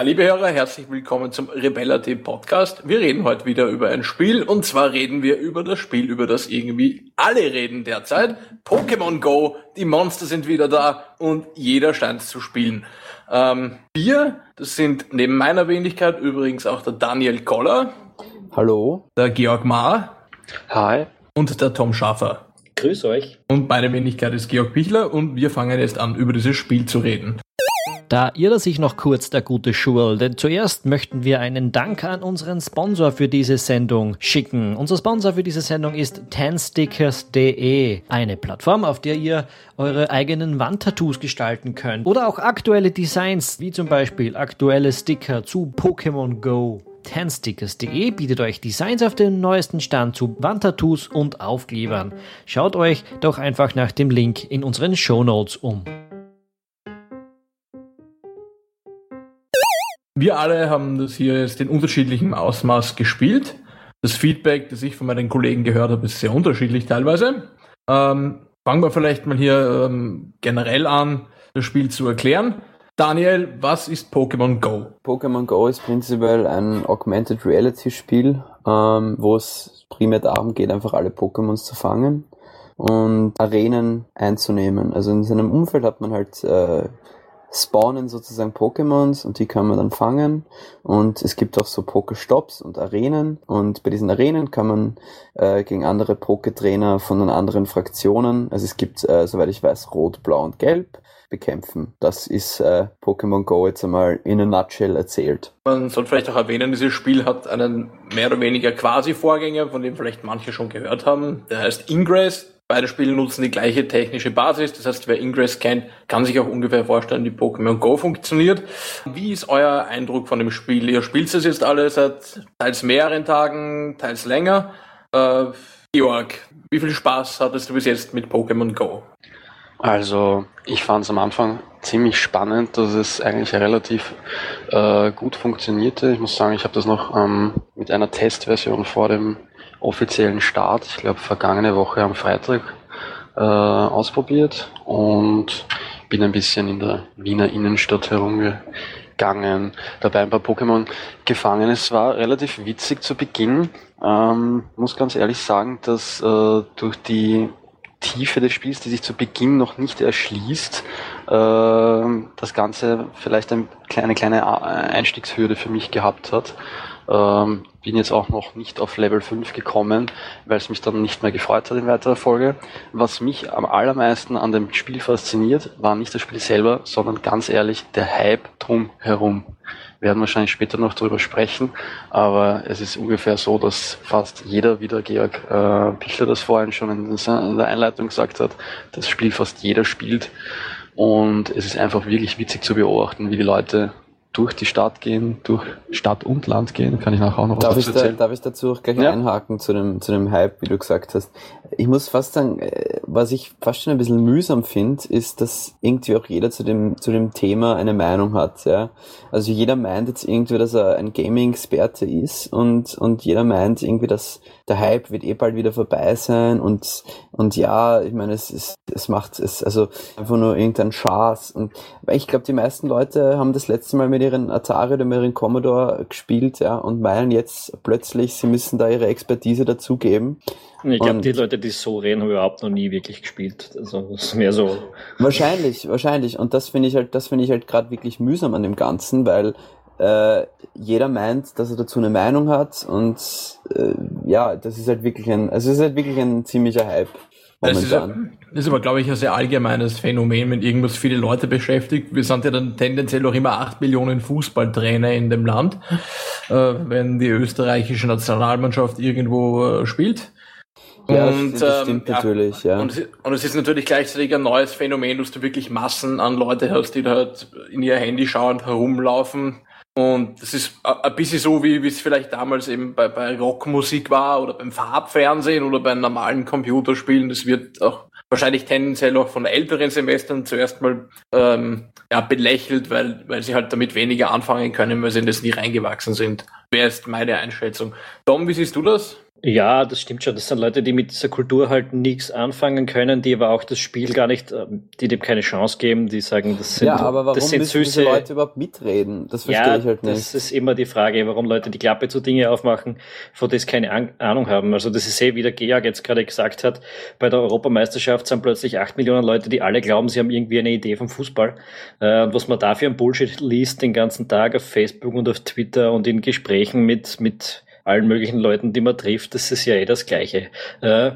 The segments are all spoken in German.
Ja, liebe Hörer, herzlich willkommen zum Rebella.t Podcast. Wir reden heute wieder über ein Spiel und zwar reden wir über das Spiel, über das irgendwie alle reden derzeit. Pokémon Go, die Monster sind wieder da und jeder scheint zu spielen. Ähm, wir, das sind neben meiner Wenigkeit übrigens auch der Daniel Koller. Hallo. Der Georg Maar. Hi. Und der Tom Schaffer. Grüß euch. Und meine Wenigkeit ist Georg Pichler und wir fangen jetzt an, über dieses Spiel zu reden. Da irrt sich noch kurz, der gute Schurl, denn zuerst möchten wir einen Dank an unseren Sponsor für diese Sendung schicken. Unser Sponsor für diese Sendung ist tanstickers.de, eine Plattform, auf der ihr eure eigenen Wandtattoos gestalten könnt oder auch aktuelle Designs, wie zum Beispiel aktuelle Sticker zu Pokémon Go. Tanstickers.de bietet euch Designs auf den neuesten Stand zu Wandtattoos und Aufklebern. Schaut euch doch einfach nach dem Link in unseren Shownotes um. Wir alle haben das hier jetzt in unterschiedlichem Ausmaß gespielt. Das Feedback, das ich von meinen Kollegen gehört habe, ist sehr unterschiedlich teilweise. Ähm, fangen wir vielleicht mal hier ähm, generell an, das Spiel zu erklären. Daniel, was ist Pokémon Go? Pokémon Go ist prinzipiell ein Augmented Reality Spiel, ähm, wo es primär darum geht, einfach alle Pokémons zu fangen und Arenen einzunehmen. Also in seinem Umfeld hat man halt äh, spawnen sozusagen Pokémons und die kann man dann fangen. Und es gibt auch so Pokestops und Arenen. Und bei diesen Arenen kann man äh, gegen andere Poketrainer von den anderen Fraktionen, also es gibt, äh, soweit ich weiß, Rot, Blau und Gelb, bekämpfen. Das ist äh, Pokémon Go jetzt einmal in a nutshell erzählt. Man sollte vielleicht auch erwähnen, dieses Spiel hat einen mehr oder weniger quasi Vorgänger, von dem vielleicht manche schon gehört haben. Der heißt Ingress. Beide Spiele nutzen die gleiche technische Basis. Das heißt, wer Ingress kennt, kann sich auch ungefähr vorstellen, wie Pokémon Go funktioniert. Wie ist euer Eindruck von dem Spiel? Ihr spielt es jetzt alle seit teils mehreren Tagen, teils länger. Äh, Georg, wie viel Spaß hattest du bis jetzt mit Pokémon Go? Also, ich fand es am Anfang ziemlich spannend, dass es eigentlich relativ äh, gut funktionierte. Ich muss sagen, ich habe das noch ähm, mit einer Testversion vor dem offiziellen Start, ich glaube vergangene Woche am Freitag, äh, ausprobiert und bin ein bisschen in der Wiener Innenstadt herumgegangen, dabei ein paar Pokémon gefangen. Es war relativ witzig zu Beginn. Ähm, muss ganz ehrlich sagen, dass äh, durch die Tiefe des Spiels, die sich zu Beginn noch nicht erschließt, äh, das Ganze vielleicht eine kleine, kleine Einstiegshürde für mich gehabt hat. Ähm, bin jetzt auch noch nicht auf Level 5 gekommen, weil es mich dann nicht mehr gefreut hat in weiterer Folge. Was mich am allermeisten an dem Spiel fasziniert, war nicht das Spiel selber, sondern ganz ehrlich der Hype drum herum. Wir werden wahrscheinlich später noch darüber sprechen, aber es ist ungefähr so, dass fast jeder, wie der Georg äh, Pichler das vorhin schon in der Einleitung gesagt hat, das Spiel fast jeder spielt. Und es ist einfach wirklich witzig zu beobachten, wie die Leute durch die Stadt gehen, durch Stadt und Land gehen, kann ich nachher auch noch darf was ich erzählen. Da, darf ich dazu auch gleich ja. einhaken zu dem, zu dem Hype, wie du gesagt hast. Ich muss fast sagen, äh, was ich fast schon ein bisschen mühsam finde, ist, dass irgendwie auch jeder zu dem, zu dem Thema eine Meinung hat, ja. Also jeder meint jetzt irgendwie, dass er ein Gaming-Experte ist und, und jeder meint irgendwie, dass der Hype wird eh bald wieder vorbei sein und, und ja, ich meine, es ist, es macht es, also einfach nur irgendein Spaß und, ich glaube, die meisten Leute haben das letzte Mal mit ihren Atari oder mit ihren Commodore gespielt, ja, und meinen jetzt plötzlich, sie müssen da ihre Expertise dazugeben. Ich glaube, die Leute, die so reden, haben überhaupt noch nie wirklich gespielt. Also das ist mehr so. Wahrscheinlich, wahrscheinlich. Und das finde ich halt, das finde ich halt gerade wirklich mühsam an dem Ganzen, weil äh, jeder meint, dass er dazu eine Meinung hat und äh, ja, das ist halt wirklich ein, also es ist halt wirklich ein ziemlicher Hype. Das ist, ist aber, glaube ich, ein sehr allgemeines Phänomen, wenn irgendwas viele Leute beschäftigt. Wir sind ja dann tendenziell auch immer acht Millionen Fußballtrainer in dem Land, äh, wenn die österreichische Nationalmannschaft irgendwo äh, spielt. Ja, und, das stimmt ähm, natürlich, ja. Und, und, es ist natürlich gleichzeitig ein neues Phänomen, dass du wirklich Massen an Leute hast, die da halt in ihr Handy schauend herumlaufen und das ist ein bisschen so, wie, es vielleicht damals eben bei, bei Rockmusik war oder beim Farbfernsehen oder bei normalen Computerspielen. Das wird auch wahrscheinlich tendenziell auch von älteren Semestern zuerst mal ähm, ja, belächelt, weil, weil sie halt damit weniger anfangen können, weil sie in das nie reingewachsen sind. Wäre ist meine Einschätzung. Tom, wie siehst du das? Ja, das stimmt schon. Das sind Leute, die mit dieser Kultur halt nichts anfangen können, die aber auch das Spiel gar nicht, ähm, die dem keine Chance geben, die sagen, das sind, ja, aber warum das sind müssen süße diese Leute überhaupt mitreden? Das verstehe ja, ich halt nicht. das ist immer die Frage, warum Leute die Klappe zu Dinge aufmachen, von denen sie keine Ahnung haben. Also das ist eh, wie der Georg jetzt gerade gesagt hat, bei der Europameisterschaft sind plötzlich acht Millionen Leute, die alle glauben, sie haben irgendwie eine Idee vom Fußball. Äh, und was man da für ein Bullshit liest den ganzen Tag auf Facebook und auf Twitter und in Gesprächen mit, mit allen möglichen Leuten, die man trifft, das ist ja eh das Gleiche. Äh,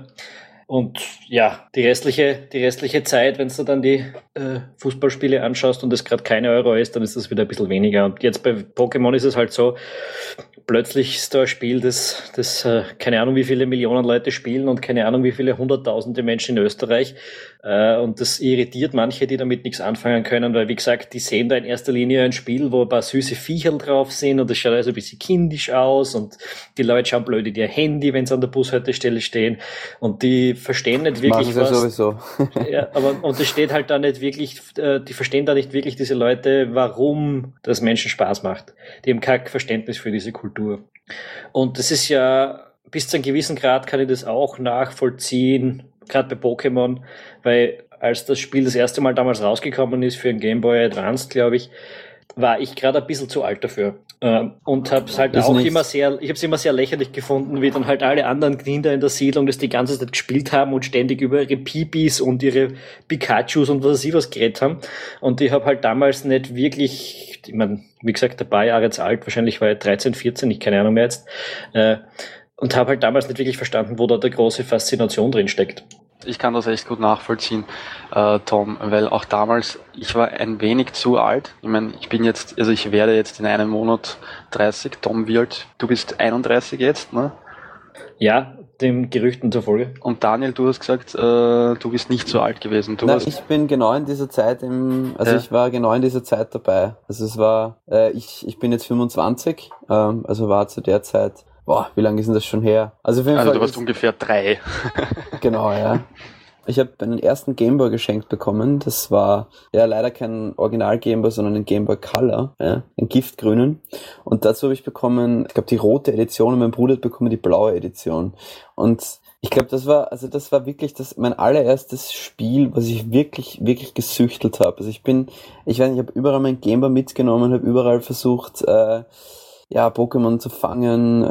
und ja, die restliche, die restliche Zeit, wenn du dann die äh, Fußballspiele anschaust und es gerade keine Euro ist, dann ist das wieder ein bisschen weniger. Und jetzt bei Pokémon ist es halt so, plötzlich ist da ein Spiel, das, das äh, keine Ahnung, wie viele Millionen Leute spielen und keine Ahnung, wie viele hunderttausende Menschen in Österreich. Äh, und das irritiert manche, die damit nichts anfangen können, weil, wie gesagt, die sehen da in erster Linie ein Spiel, wo ein paar süße Viecher drauf sind und das schaut also ein bisschen kindisch aus und die Leute schauen blöd in ihr Handy, wenn sie an der Bushaltestelle stehen und die verstehen nicht wirklich Machen was. sowieso. Ja, aber und es steht halt da nicht wirklich, äh, die verstehen da nicht wirklich diese Leute, warum das Menschen Spaß macht. Die haben kein Verständnis für diese Kultur. Und das ist ja, bis zu einem gewissen Grad kann ich das auch nachvollziehen, gerade bei Pokémon, weil als das Spiel das erste Mal damals rausgekommen ist für ein Game Boy Advance, glaube ich, war ich gerade ein bisschen zu alt dafür. Ähm, und habe es halt Ist auch nichts. immer sehr, ich habe es immer sehr lächerlich gefunden, wie dann halt alle anderen Kinder in der Siedlung das die ganze Zeit gespielt haben und ständig über ihre Pipis und ihre Pikachus und was ich was geredet haben. Und ich habe halt damals nicht wirklich, ich mein, wie gesagt, ein paar Jahre jetzt alt, wahrscheinlich war ich 13, 14, ich keine Ahnung mehr jetzt, äh, und habe halt damals nicht wirklich verstanden, wo da der große Faszination drin steckt. Ich kann das echt gut nachvollziehen, äh, Tom, weil auch damals, ich war ein wenig zu alt. Ich meine, ich bin jetzt, also ich werde jetzt in einem Monat 30. Tom, alt? Du bist 31 jetzt, ne? Ja, dem Gerüchten zufolge. Und Daniel, du hast gesagt, äh, du bist nicht so alt gewesen. Du warst, ich bin genau in dieser Zeit im, also Ja. ich war genau in dieser Zeit dabei. Also es war, äh, ich, ich bin jetzt 25, ähm, also war zu der Zeit, boah, wie lange ist denn das schon her? Also auf jeden also Fall du warst ungefähr drei. Genau, ja. Ich habe einen ersten Gameboy geschenkt bekommen. Das war ja leider kein Original Gameboy, sondern ein Gameboy Color, ja, ein Giftgrünen. Und dazu habe ich bekommen, ich glaube die rote Edition und mein Bruder hat bekommen die blaue Edition. Und ich glaube, das war, also das war wirklich das mein allererstes Spiel, was ich wirklich, wirklich gesüchtelt habe. Also ich bin, ich weiß nicht, ich habe überall mein Gameboy mitgenommen, habe überall versucht, äh, ja, Pokémon zu fangen,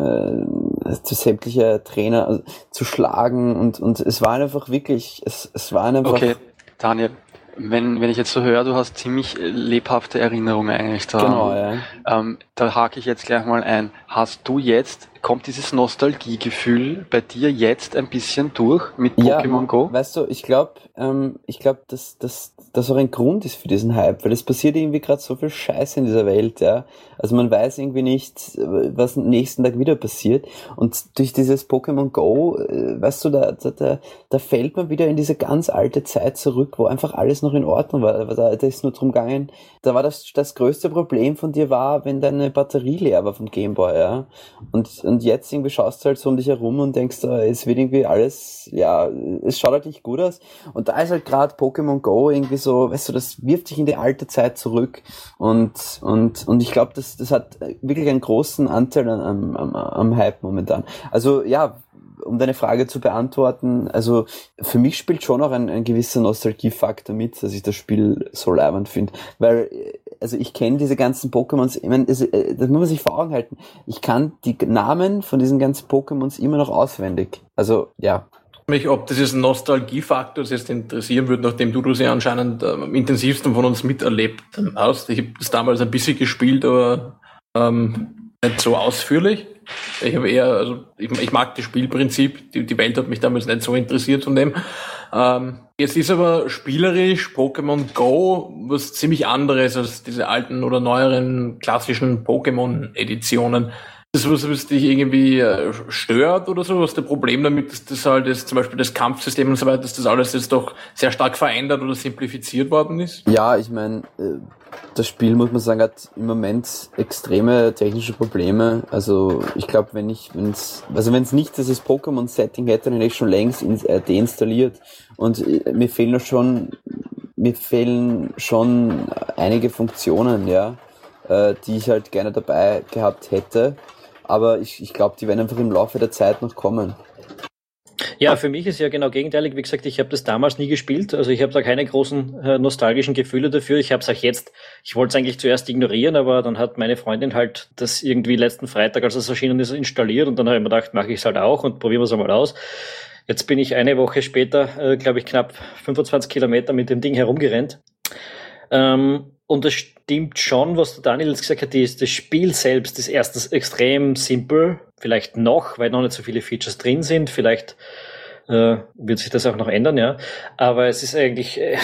äh, zu sämtliche Trainer also, zu schlagen und, und es war einfach wirklich, es, es war einfach, Okay, Daniel, wenn, wenn ich jetzt so höre, du hast ziemlich lebhafte Erinnerungen eigentlich da. genau, ja. Ähm, da hake ich jetzt gleich mal ein. Hast du jetzt, kommt dieses Nostalgiegefühl bei dir jetzt ein bisschen durch mit Pokémon Go? Weißt du, ich glaube, ähm, ich glaube, dass dass das auch ein Grund ist für diesen Hype, weil es passiert irgendwie gerade so viel Scheiße in dieser Welt, ja. Also man weiß irgendwie nicht, was am nächsten Tag wieder passiert. Und durch dieses Pokémon Go, äh, weißt du, da, da, da, fällt man wieder in diese ganz alte Zeit zurück, wo einfach alles noch in Ordnung war. Da, da ist nur drum gegangen, da war das, das größte Problem von dir war, wenn deine Batterie leer war vom Gameboy, ja. Und, und jetzt irgendwie schaust du halt so um dich herum und denkst, äh, es wird irgendwie alles, ja, es schaut halt nicht gut aus. Und da ist halt gerade Pokémon Go irgendwie so, weißt du, das wirft dich in die alte Zeit zurück. Und, und, und ich glaube, das, das hat wirklich einen großen Anteil an, am, am, am Hype momentan. Also ja, um deine Frage zu beantworten, also für mich spielt schon auch ein, ein gewisser Nostalgiefaktor mit, dass ich das Spiel so leibend finde. Weil, äh, also ich kenne diese ganzen Pokémons, ich meine, das, äh, das muss man sich vor Augen halten. Ich kann die Namen von diesen ganzen Pokémons immer noch auswendig. Also, ja. mich, ob dieses Nostalgiefaktors jetzt interessieren würde, nachdem du das ja anscheinend ähm, am intensivsten von uns miterlebt hast. Ich habe das damals ein bisschen gespielt, aber ähm, nicht so ausführlich. Ich habe eher, also ich, ich mag das Spielprinzip, die, die Welt hat mich damals nicht so interessiert von dem. Ähm, jetzt ist aber spielerisch Pokémon Go was ziemlich anderes als diese alten oder neueren klassischen Pokémon-Editionen. Das was, was dich irgendwie äh, stört oder so? Hast du ein Problem damit, dass das halt jetzt zum Beispiel das Kampfsystem und so weiter, dass das alles jetzt doch sehr stark verändert oder simplifiziert worden ist? Ja, ich meine, äh, das Spiel, muss man sagen, hat im Moment extreme technische Probleme. Also ich glaube, wenn ich, wenn's, also wenn es nicht dieses Pokémon-Setting hätte, dann hätte ich schon längst ins, äh, deinstalliert. Und mir fehlen schon, mir fehlen schon einige Funktionen, ja, äh, die ich halt gerne dabei gehabt hätte. Aber ich, ich glaube, die werden einfach im Laufe der Zeit noch kommen. Ja, für mich ist ja genau gegenteilig. Wie gesagt, ich habe das damals nie gespielt. Also ich habe da keine großen äh, nostalgischen Gefühle dafür. Ich habe es auch jetzt, ich wollte es eigentlich zuerst ignorieren, aber dann hat meine Freundin halt das irgendwie letzten Freitag, als es erschienen ist, installiert und dann habe ich mir gedacht, mache ich es halt auch und probieren wir es einmal aus. Jetzt bin ich eine Woche später, äh, glaube ich, knapp 25 Kilometer mit dem Ding herumgerannt. Ähm, und es stimmt schon, was der Daniel jetzt gesagt hat, ist, das Spiel selbst ist erstens extrem simpel, vielleicht noch, weil noch nicht so viele Features drin sind, vielleicht äh, wird sich das auch noch ändern, ja. Aber es ist eigentlich, äh,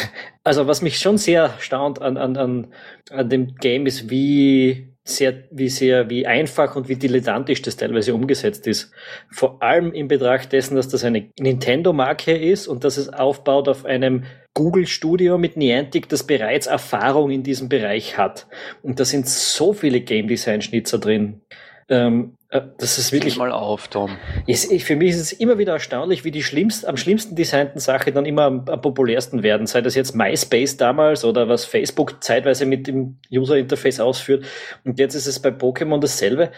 also was mich schon sehr staunt an, an, an, an dem Game ist, wie sehr, wie sehr, wie einfach und wie dilettantisch das teilweise umgesetzt ist. Vor allem in Betracht dessen, dass das eine Nintendo-Marke ist und dass es aufbaut auf einem Google Studio mit Niantic, das bereits Erfahrung in diesem Bereich hat. Und da sind so viele Game Design Schnitzer drin. Ähm, äh, das ist wirklich. mal auf, Tom. Ist, ich, für mich ist es immer wieder erstaunlich, wie die schlimmst, am schlimmsten designten Sachen dann immer am, am, populärsten werden. Sei das jetzt MySpace damals oder was Facebook zeitweise mit dem User Interface ausführt. Und jetzt ist es bei Pokémon dasselbe.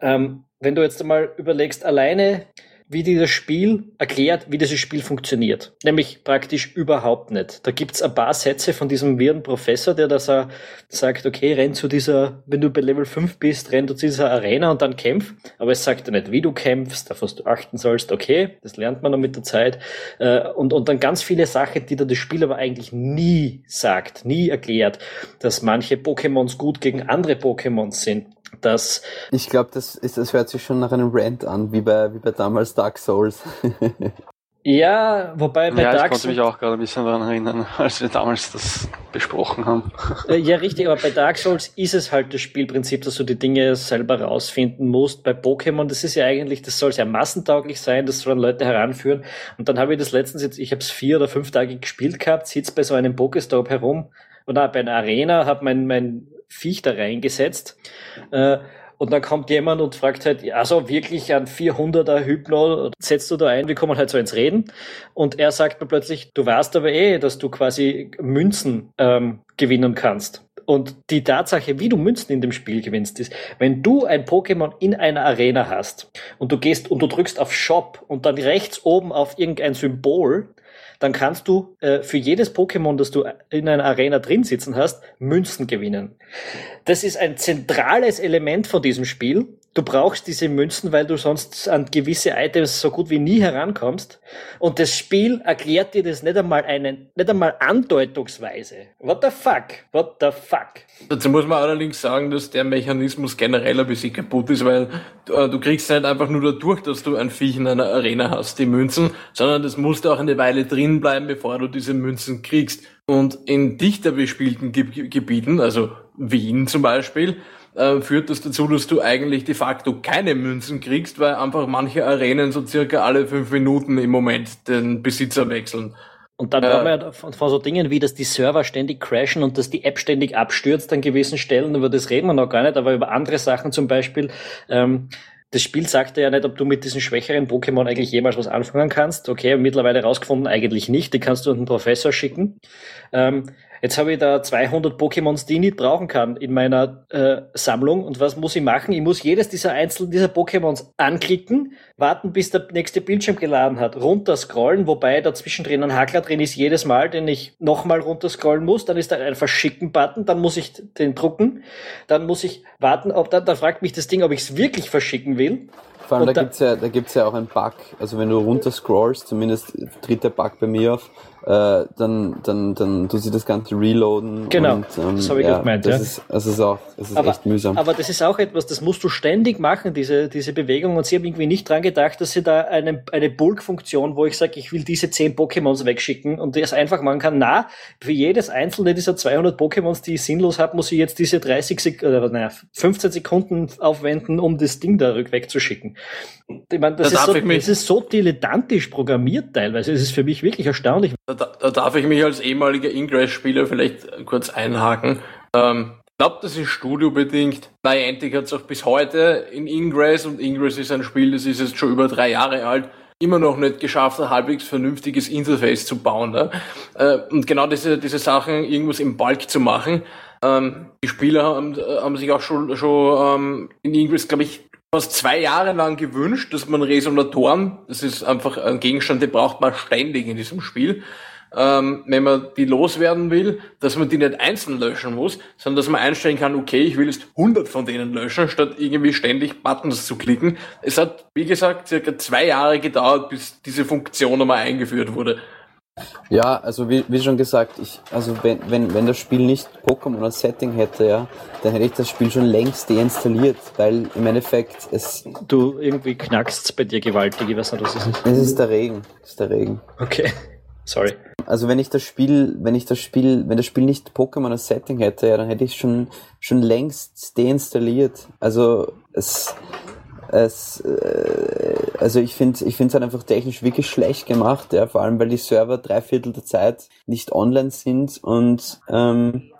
Ähm, wenn du jetzt einmal überlegst, alleine wie dieses Spiel erklärt, wie dieses Spiel funktioniert. Nämlich praktisch überhaupt nicht. Da gibt's ein paar Sätze von diesem wirren Professor, der da sagt, okay, renn zu dieser, wenn du bei Level 5 bist, renn zu dieser Arena und dann kämpf. Aber es sagt dir nicht, wie du kämpfst, auf was du achten sollst. Okay, das lernt man dann mit der Zeit. Äh, und, und dann ganz viele Sachen, die da das Spiel aber eigentlich nie sagt, nie erklärt, dass manche Pokémons gut gegen andere Pokémons sind dass ich glaube, das ist, das hört sich schon nach einem Rant an, wie bei, wie bei damals Dark Souls. ja, wobei bei ja, Dark Souls. Ich konnte mich auch gerade ein bisschen daran erinnern, als wir damals das besprochen haben. Äh, ja, richtig, aber bei Dark Souls ist es halt das Spielprinzip, dass du die Dinge selber rausfinden musst. Bei Pokémon, das ist ja eigentlich, das soll ja massentauglich sein, das sollen Leute heranführen. Und dann habe ich das letztens jetzt, ich habe es vier oder fünf Tage gespielt gehabt, sitze bei so einem Pokestop herum oder bei einer Arena, habe mein, mein Viech da reingesetzt. Äh, und dann kommt jemand und fragt halt, also wirklich ein 400er Hypno setzt du da ein? Wir kommen halt so ins Reden. Und er sagt mir plötzlich, du weißt aber eh, dass du quasi Münzen ähm, gewinnen kannst. Und die Tatsache, wie du Münzen in dem Spiel gewinnst, ist, wenn du ein Pokémon in einer Arena hast und du gehst und du drückst auf Shop und dann rechts oben auf irgendein Symbol, dann kannst du äh, für jedes Pokémon, das du in einer Arena drin sitzen hast, Münzen gewinnen. Das ist ein zentrales Element von diesem Spiel. Du brauchst diese Münzen, weil du sonst an gewisse Items so gut wie nie herankommst. Und das Spiel erklärt dir das nicht einmal einen, nicht einmal andeutungsweise. What the fuck? What the fuck? Dazu muss man allerdings sagen, dass der Mechanismus generell ein bisschen kaputt ist, weil äh, du kriegst nicht einfach nur dadurch, dass du ein Viech in einer Arena hast, die Münzen, sondern das musst auch eine Weile drin bleiben, bevor du diese Münzen kriegst. Und in dichter bespielten Ge Gebieten, also Wien zum Beispiel, äh, führt das dazu, dass du eigentlich de facto keine Münzen kriegst, weil einfach manche Arenen so circa alle fünf Minuten im Moment den Besitzer wechseln. Und dann haben wir ja von, von, so Dingen wie, dass die Server ständig crashen und dass die App ständig abstürzt an gewissen Stellen. Über das reden wir noch gar nicht, aber über andere Sachen zum Beispiel. Ähm, das Spiel sagt ja nicht, ob du mit diesen schwächeren Pokémon eigentlich jemals was anfangen kannst. Okay, mittlerweile rausgefunden, eigentlich nicht. Die kannst du an den Professor schicken. Ähm, Jetzt habe ich da 200 Pokémons, die ich nicht brauchen kann in meiner äh, Sammlung. Und was muss ich machen? Ich muss jedes dieser einzelnen dieser Pokémons anklicken, warten, bis der nächste Bildschirm geladen hat, runterscrollen, wobei da zwischendrin ein Hackler drin ist, jedes Mal, den ich nochmal runterscrollen muss. Dann ist da ein Verschicken-Button, dann muss ich den drucken, dann muss ich warten, ob da, da fragt mich das Ding, ob ich es wirklich verschicken will. Vor allem, da, da gibt's ja, da gibt's ja auch einen Bug. Also wenn du runterscrollst, zumindest tritt der Bug bei mir auf, äh, dann, dann, dann tut sie das Ganze reloaden. Genau, und, ähm, das habe ich ja, gemeint. Das ja. ist, also ist auch, das ist aber, echt mühsam. Aber das ist auch etwas, das musst du ständig machen, diese, diese Bewegung. Und sie haben irgendwie nicht dran gedacht, dass sie da eine, eine Bulk-Funktion, wo ich sage, ich will diese 10 Pokémons wegschicken und das einfach machen kann. Na, für jedes einzelne dieser 200 Pokémons, die ich sinnlos habe, muss ich jetzt diese 30 Sek oder, naja, 15 Sekunden aufwenden, um das Ding da wegzuschicken. Ich meine, das, da ist so, das ist so dilettantisch programmiert teilweise. Es ist für mich wirklich erstaunlich. Da, da darf ich mich als ehemaliger Ingress-Spieler vielleicht kurz einhaken. Ähm, ich glaube, das ist studiobedingt. Niantic hat es auch bis heute in Ingress und Ingress ist ein Spiel, das ist jetzt schon über drei Jahre alt, immer noch nicht geschafft, ein halbwegs vernünftiges Interface zu bauen. Ne? Äh, und genau diese, diese Sachen, irgendwas im Balk zu machen. Ähm, die Spieler haben, haben sich auch schon, schon ähm, in Ingress, glaube ich, fast zwei Jahre lang gewünscht, dass man Resonatoren, das ist einfach ein Gegenstand, den braucht man ständig in diesem Spiel, ähm, wenn man die loswerden will, dass man die nicht einzeln löschen muss, sondern dass man einstellen kann, okay, ich will jetzt 100 von denen löschen, statt irgendwie ständig Buttons zu klicken. Es hat, wie gesagt, circa zwei Jahre gedauert, bis diese Funktion einmal eingeführt wurde. Ja, also wie, wie schon gesagt, ich, also wenn, wenn, wenn das Spiel nicht Pokémon als Setting hätte, ja, dann hätte ich das Spiel schon längst deinstalliert, weil im Endeffekt es. Du irgendwie knackst bei dir gewaltig, ich weiß nicht, was es ist. Es ist der Regen. Es ist der Regen. Okay. Sorry. Also wenn ich das Spiel, wenn ich das Spiel, wenn das Spiel nicht Pokémon als Setting hätte, ja, dann hätte ich schon schon längst deinstalliert. Also es es, äh, also ich finde ich finde es halt einfach technisch wirklich schlecht gemacht, ja, vor allem weil die Server drei Viertel der Zeit nicht online sind und ähm,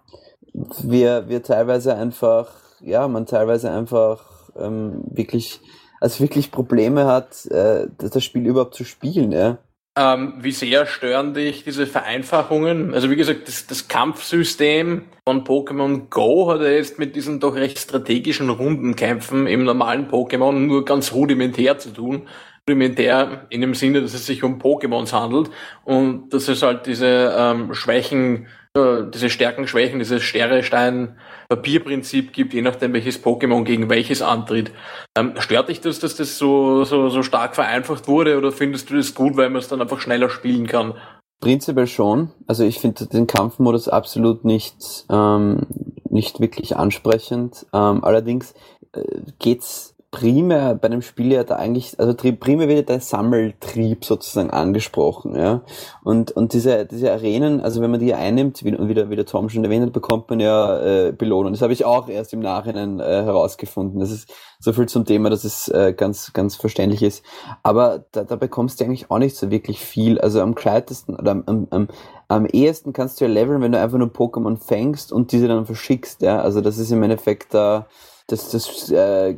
wir, wir teilweise einfach, ja, man teilweise einfach ähm, wirklich, also wirklich Probleme hat, äh, das Spiel überhaupt zu spielen, ja. Ähm, wie sehr stören dich diese Vereinfachungen? Also wie gesagt, das, das Kampfsystem von Pokémon Go hat ja jetzt mit diesen doch recht strategischen Rundenkämpfen im normalen Pokémon nur ganz rudimentär zu tun. Rudimentär in dem Sinne, dass es sich um Pokémons handelt und dass es halt diese ähm, Schwächen diese Stärken, Schwächen, dieses Sterre-Stein-Papierprinzip gibt, je nachdem welches Pokémon gegen welches antritt. Ähm, stört dich das, dass das so, so, so stark vereinfacht wurde oder findest du das gut, weil man es dann einfach schneller spielen kann? Prinzipiell schon. Also ich finde den Kampfmodus absolut nicht, ähm, nicht wirklich ansprechend. Ähm, allerdings äh, geht's primär bei dem Spiel ja da eigentlich, also primär wird der Sammeltrieb sozusagen angesprochen, ja. Und, und diese, diese Arenen, also wenn man die einnimmt, wie, wie der, wie der Tom schon erwähnt hat, bekommt man ja äh, Belohnung. Das habe ich auch erst im Nachhinein äh, herausgefunden. Das ist so viel zum Thema, dass es äh, ganz, ganz verständlich ist. Aber da, da bekommst du eigentlich auch nicht so wirklich viel. Also am gescheitesten oder am, am, am, am ehesten kannst du ja leveln, wenn du einfach nur Pokémon fängst und diese dann verschickst, ja. Also das ist im Endeffekt da. Äh, das, das, äh,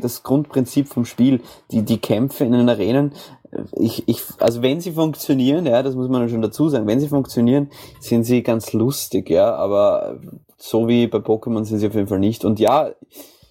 das Grundprinzip vom Spiel, die, die Kämpfe in den Arenen, ich, ich, also wenn sie funktionieren, ja, das muss man schon dazu sagen, wenn sie funktionieren, sind sie ganz lustig, ja, aber so wie bei Pokémon sind sie auf jeden Fall nicht. Und ja,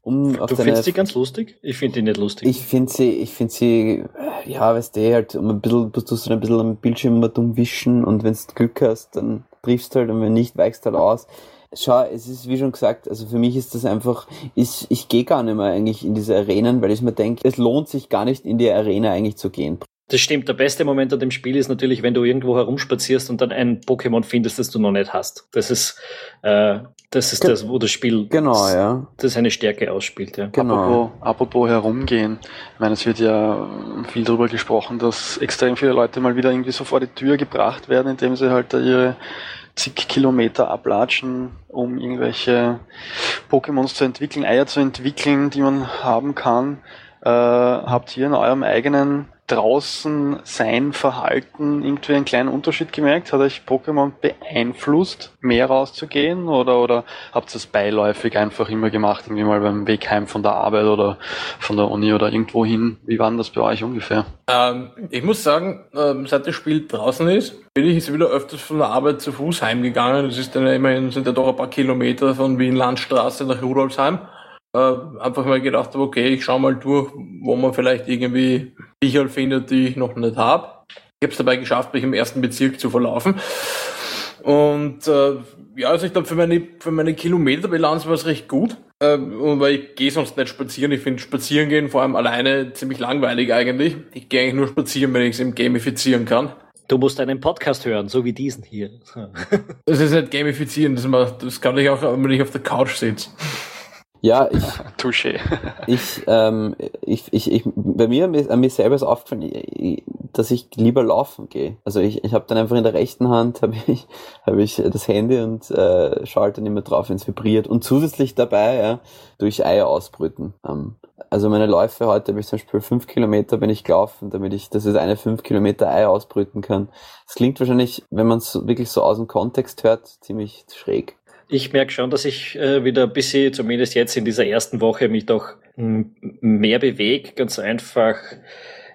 um Du findest sie ganz lustig? Ich finde die nicht lustig. Ich finde sie, ich finde sie, ja, weißt du, halt, um ein bisschen, du tust ein bisschen am Bildschirm mal dumm wischen und wenn du Glück hast, dann triffst du halt und wenn nicht, weichst halt aus. Schau, es ist wie schon gesagt, also für mich ist das einfach, ist, ich gehe gar nicht mehr eigentlich in diese Arenen, weil ich mir denke, es lohnt sich gar nicht in die Arena eigentlich zu gehen. Das stimmt. Der beste Moment an dem Spiel ist natürlich, wenn du irgendwo herumspazierst und dann ein Pokémon findest, das du noch nicht hast. Das ist, äh, das ist Ge das, wo das Spiel genau, ja. das seine Stärke ausspielt. Ja. Genau. Apropos, apropos herumgehen. Ich meine, es wird ja viel darüber gesprochen, dass extrem viele Leute mal wieder irgendwie so vor die Tür gebracht werden, indem sie halt da ihre zig Kilometer ablatschen, um irgendwelche Pokémons zu entwickeln, Eier zu entwickeln, die man haben kann. Äh, habt ihr in eurem eigenen draußen sein Verhalten irgendwie einen kleinen Unterschied gemerkt? Hat euch Pokémon beeinflusst, mehr rauszugehen oder, oder habt ihr es beiläufig einfach immer gemacht, irgendwie mal beim Weg heim von der Arbeit oder von der Uni oder irgendwo hin? Wie war das bei euch ungefähr? Ähm, ich muss sagen, ähm, seit das Spiel draußen ist, bin ich jetzt wieder öfters von der Arbeit zu Fuß heimgegangen. Das ist dann immerhin, sind ja doch ein paar Kilometer von Wien Landstraße nach Rudolfsheim äh, einfach mal gedacht habe, okay, ich schaue mal durch, wo man vielleicht irgendwie Bücher findet, die ich noch nicht habe. Ich habe es dabei geschafft, mich im ersten Bezirk zu verlaufen. Und äh, ja, also ich glaube, für meine, für meine Kilometerbilanz war es recht gut. Äh, weil ich gehe sonst nicht spazieren. Ich finde Spazieren gehen vor allem alleine ziemlich langweilig eigentlich. Ich gehe eigentlich nur spazieren, wenn ich es im gamifizieren kann. Du musst einen Podcast hören, so wie diesen hier. das ist nicht gamifizieren, das, macht, das kann ich auch, wenn ich auf der Couch sitze. Ja, ich. Touché. ich, ähm, ich, ich, ich, bei mir, an mir selber ist aufgefallen, dass ich lieber laufen gehe. Also ich, ich habe dann einfach in der rechten Hand habe ich, habe ich das Handy und äh, schalte dann immer drauf, wenn es vibriert. Und zusätzlich dabei, ja, durch Eier ausbrüten. Ähm, also meine Läufe heute habe ich zum Beispiel fünf Kilometer bin ich gelaufen, damit ich, dass es eine fünf Kilometer Ei ausbrüten kann. Das klingt wahrscheinlich, wenn man es wirklich so aus dem Kontext hört, ziemlich schräg ich merke schon, dass ich äh, wieder ein bisschen, zumindest jetzt in dieser ersten Woche, mich doch mehr bewege. Ganz einfach,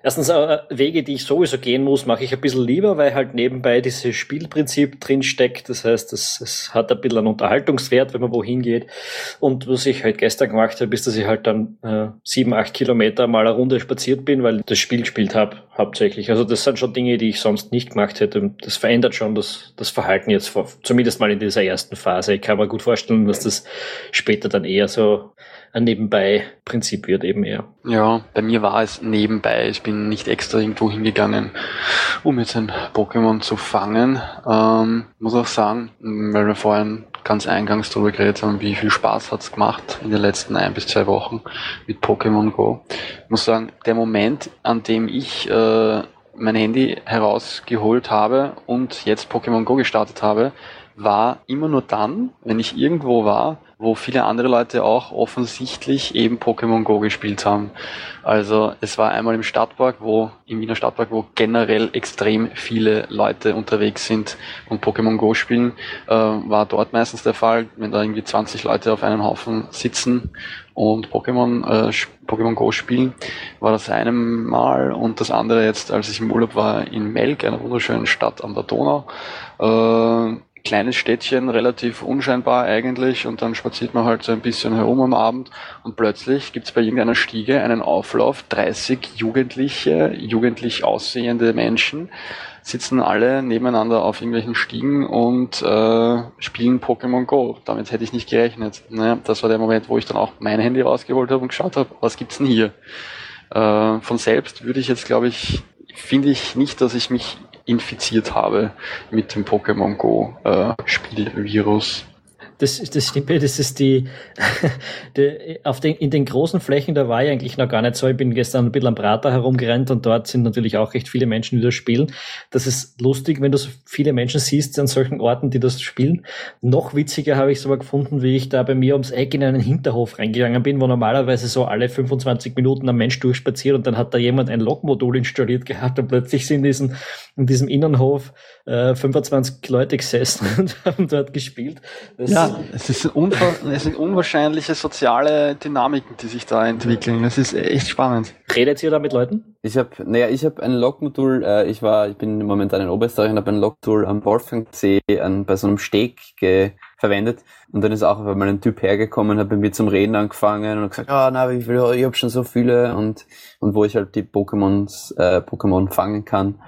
erstens äh, Wege, die ich sowieso gehen muss, mache ich ein bisschen lieber, weil halt nebenbei dieses Spielprinzip drin steckt. Das heißt, es, es hat ein bisschen einen Unterhaltungswert, wenn man wohin geht. Und was ich halt gestern gemacht habe, ist, dass ich halt dann äh, sieben, acht Kilometer mal eine Runde spaziert bin, weil ich das Spiel gespielt habe, hauptsächlich. Also das sind schon Dinge, die ich sonst nicht gemacht hätte. Das verändert schon das, das Verhalten jetzt, vor, zumindest mal in dieser ersten Phase. Ich kann mir gut vorstellen, dass das später dann eher so ein Nebenbei-Prinzip wird eben eher. Ja, bei mir war es nebenbei. Ich bin nicht extra irgendwo hingegangen, um jetzt ein Pokémon zu fangen. Ähm, muss auch sagen, weil wir vorhin ganz eingangs darüber geredet haben, wie viel Spaß hat's gemacht in den letzten ein bis zwei Wochen mit Pokémon Go. Ich muss sagen, der Moment, an dem ich äh, mein Handy herausgeholt habe und jetzt Pokémon Go gestartet habe, war immer nur dann, wenn ich irgendwo war, wo viele andere Leute auch offensichtlich eben Pokémon Go gespielt haben. Also es war einmal im Stadtpark, wo im Wiener Stadtpark, wo generell extrem viele Leute unterwegs sind und Pokémon Go spielen, äh, war dort meistens der Fall, wenn da irgendwie 20 Leute auf einem Haufen sitzen und Pokémon äh, Pokémon Go spielen, war das eine Mal und das andere jetzt, als ich im Urlaub war in Melk, einer wunderschönen Stadt an der Donau. Äh, kleines Städtchen, relativ unscheinbar eigentlich und dann spaziert man halt so ein bisschen herum am Abend und plötzlich gibt's bei irgendeiner Stiege einen Auflauf, 30 jugendliche, jugendlich aussehende Menschen sitzen alle nebeneinander auf irgendwelchen Stiegen und äh, spielen Pokémon Go. Damit hätte ich nicht gerechnet. Naja, das war der Moment, wo ich dann auch mein Handy rausgeholt habe und geschaut habe, was gibt's denn hier? Äh, von selbst würde ich jetzt, glaube ich, finde ich nicht, dass ich mich infiziert habe mit dem Pokémon Go äh, Spielvirus. Das, das stimmt, das ist die, die auf den, in den großen Flächen, da war ich eigentlich noch gar nicht so. Ich bin gestern ein bisschen am Prater herumgerannt und dort sind natürlich auch recht viele Menschen, die das spielen. Das ist lustig, wenn du so viele Menschen siehst an solchen Orten, die das spielen. Noch witziger habe ich es aber gefunden, wie ich da bei mir ums Eck in einen Hinterhof reingegangen bin, wo normalerweise so alle 25 Minuten ein Mensch durchspaziert und dann hat da jemand ein Logmodul installiert gehabt und plötzlich sind in diesem, in diesem Innenhof äh, 25 Leute gesessen und haben dort gespielt. Das ja, es, ist es sind unwahrscheinliche soziale Dynamiken, die sich da entwickeln. Das ist echt spannend. Redet ihr da mit Leuten? Ich habe, naja, ich habe ein Logmodul, äh, ich war, ich bin momentan in Oberösterreich und habe ein Logmodul am Wolfgangsee an, bei so einem Steg ge verwendet. Und dann ist auch auf einmal ein Typ hergekommen, hat bei mir zum Reden angefangen und gesagt, ah, oh, na, ich, will, ich habe schon so viele und, und wo ich halt die Pokémons, äh, Pokémon fangen kann.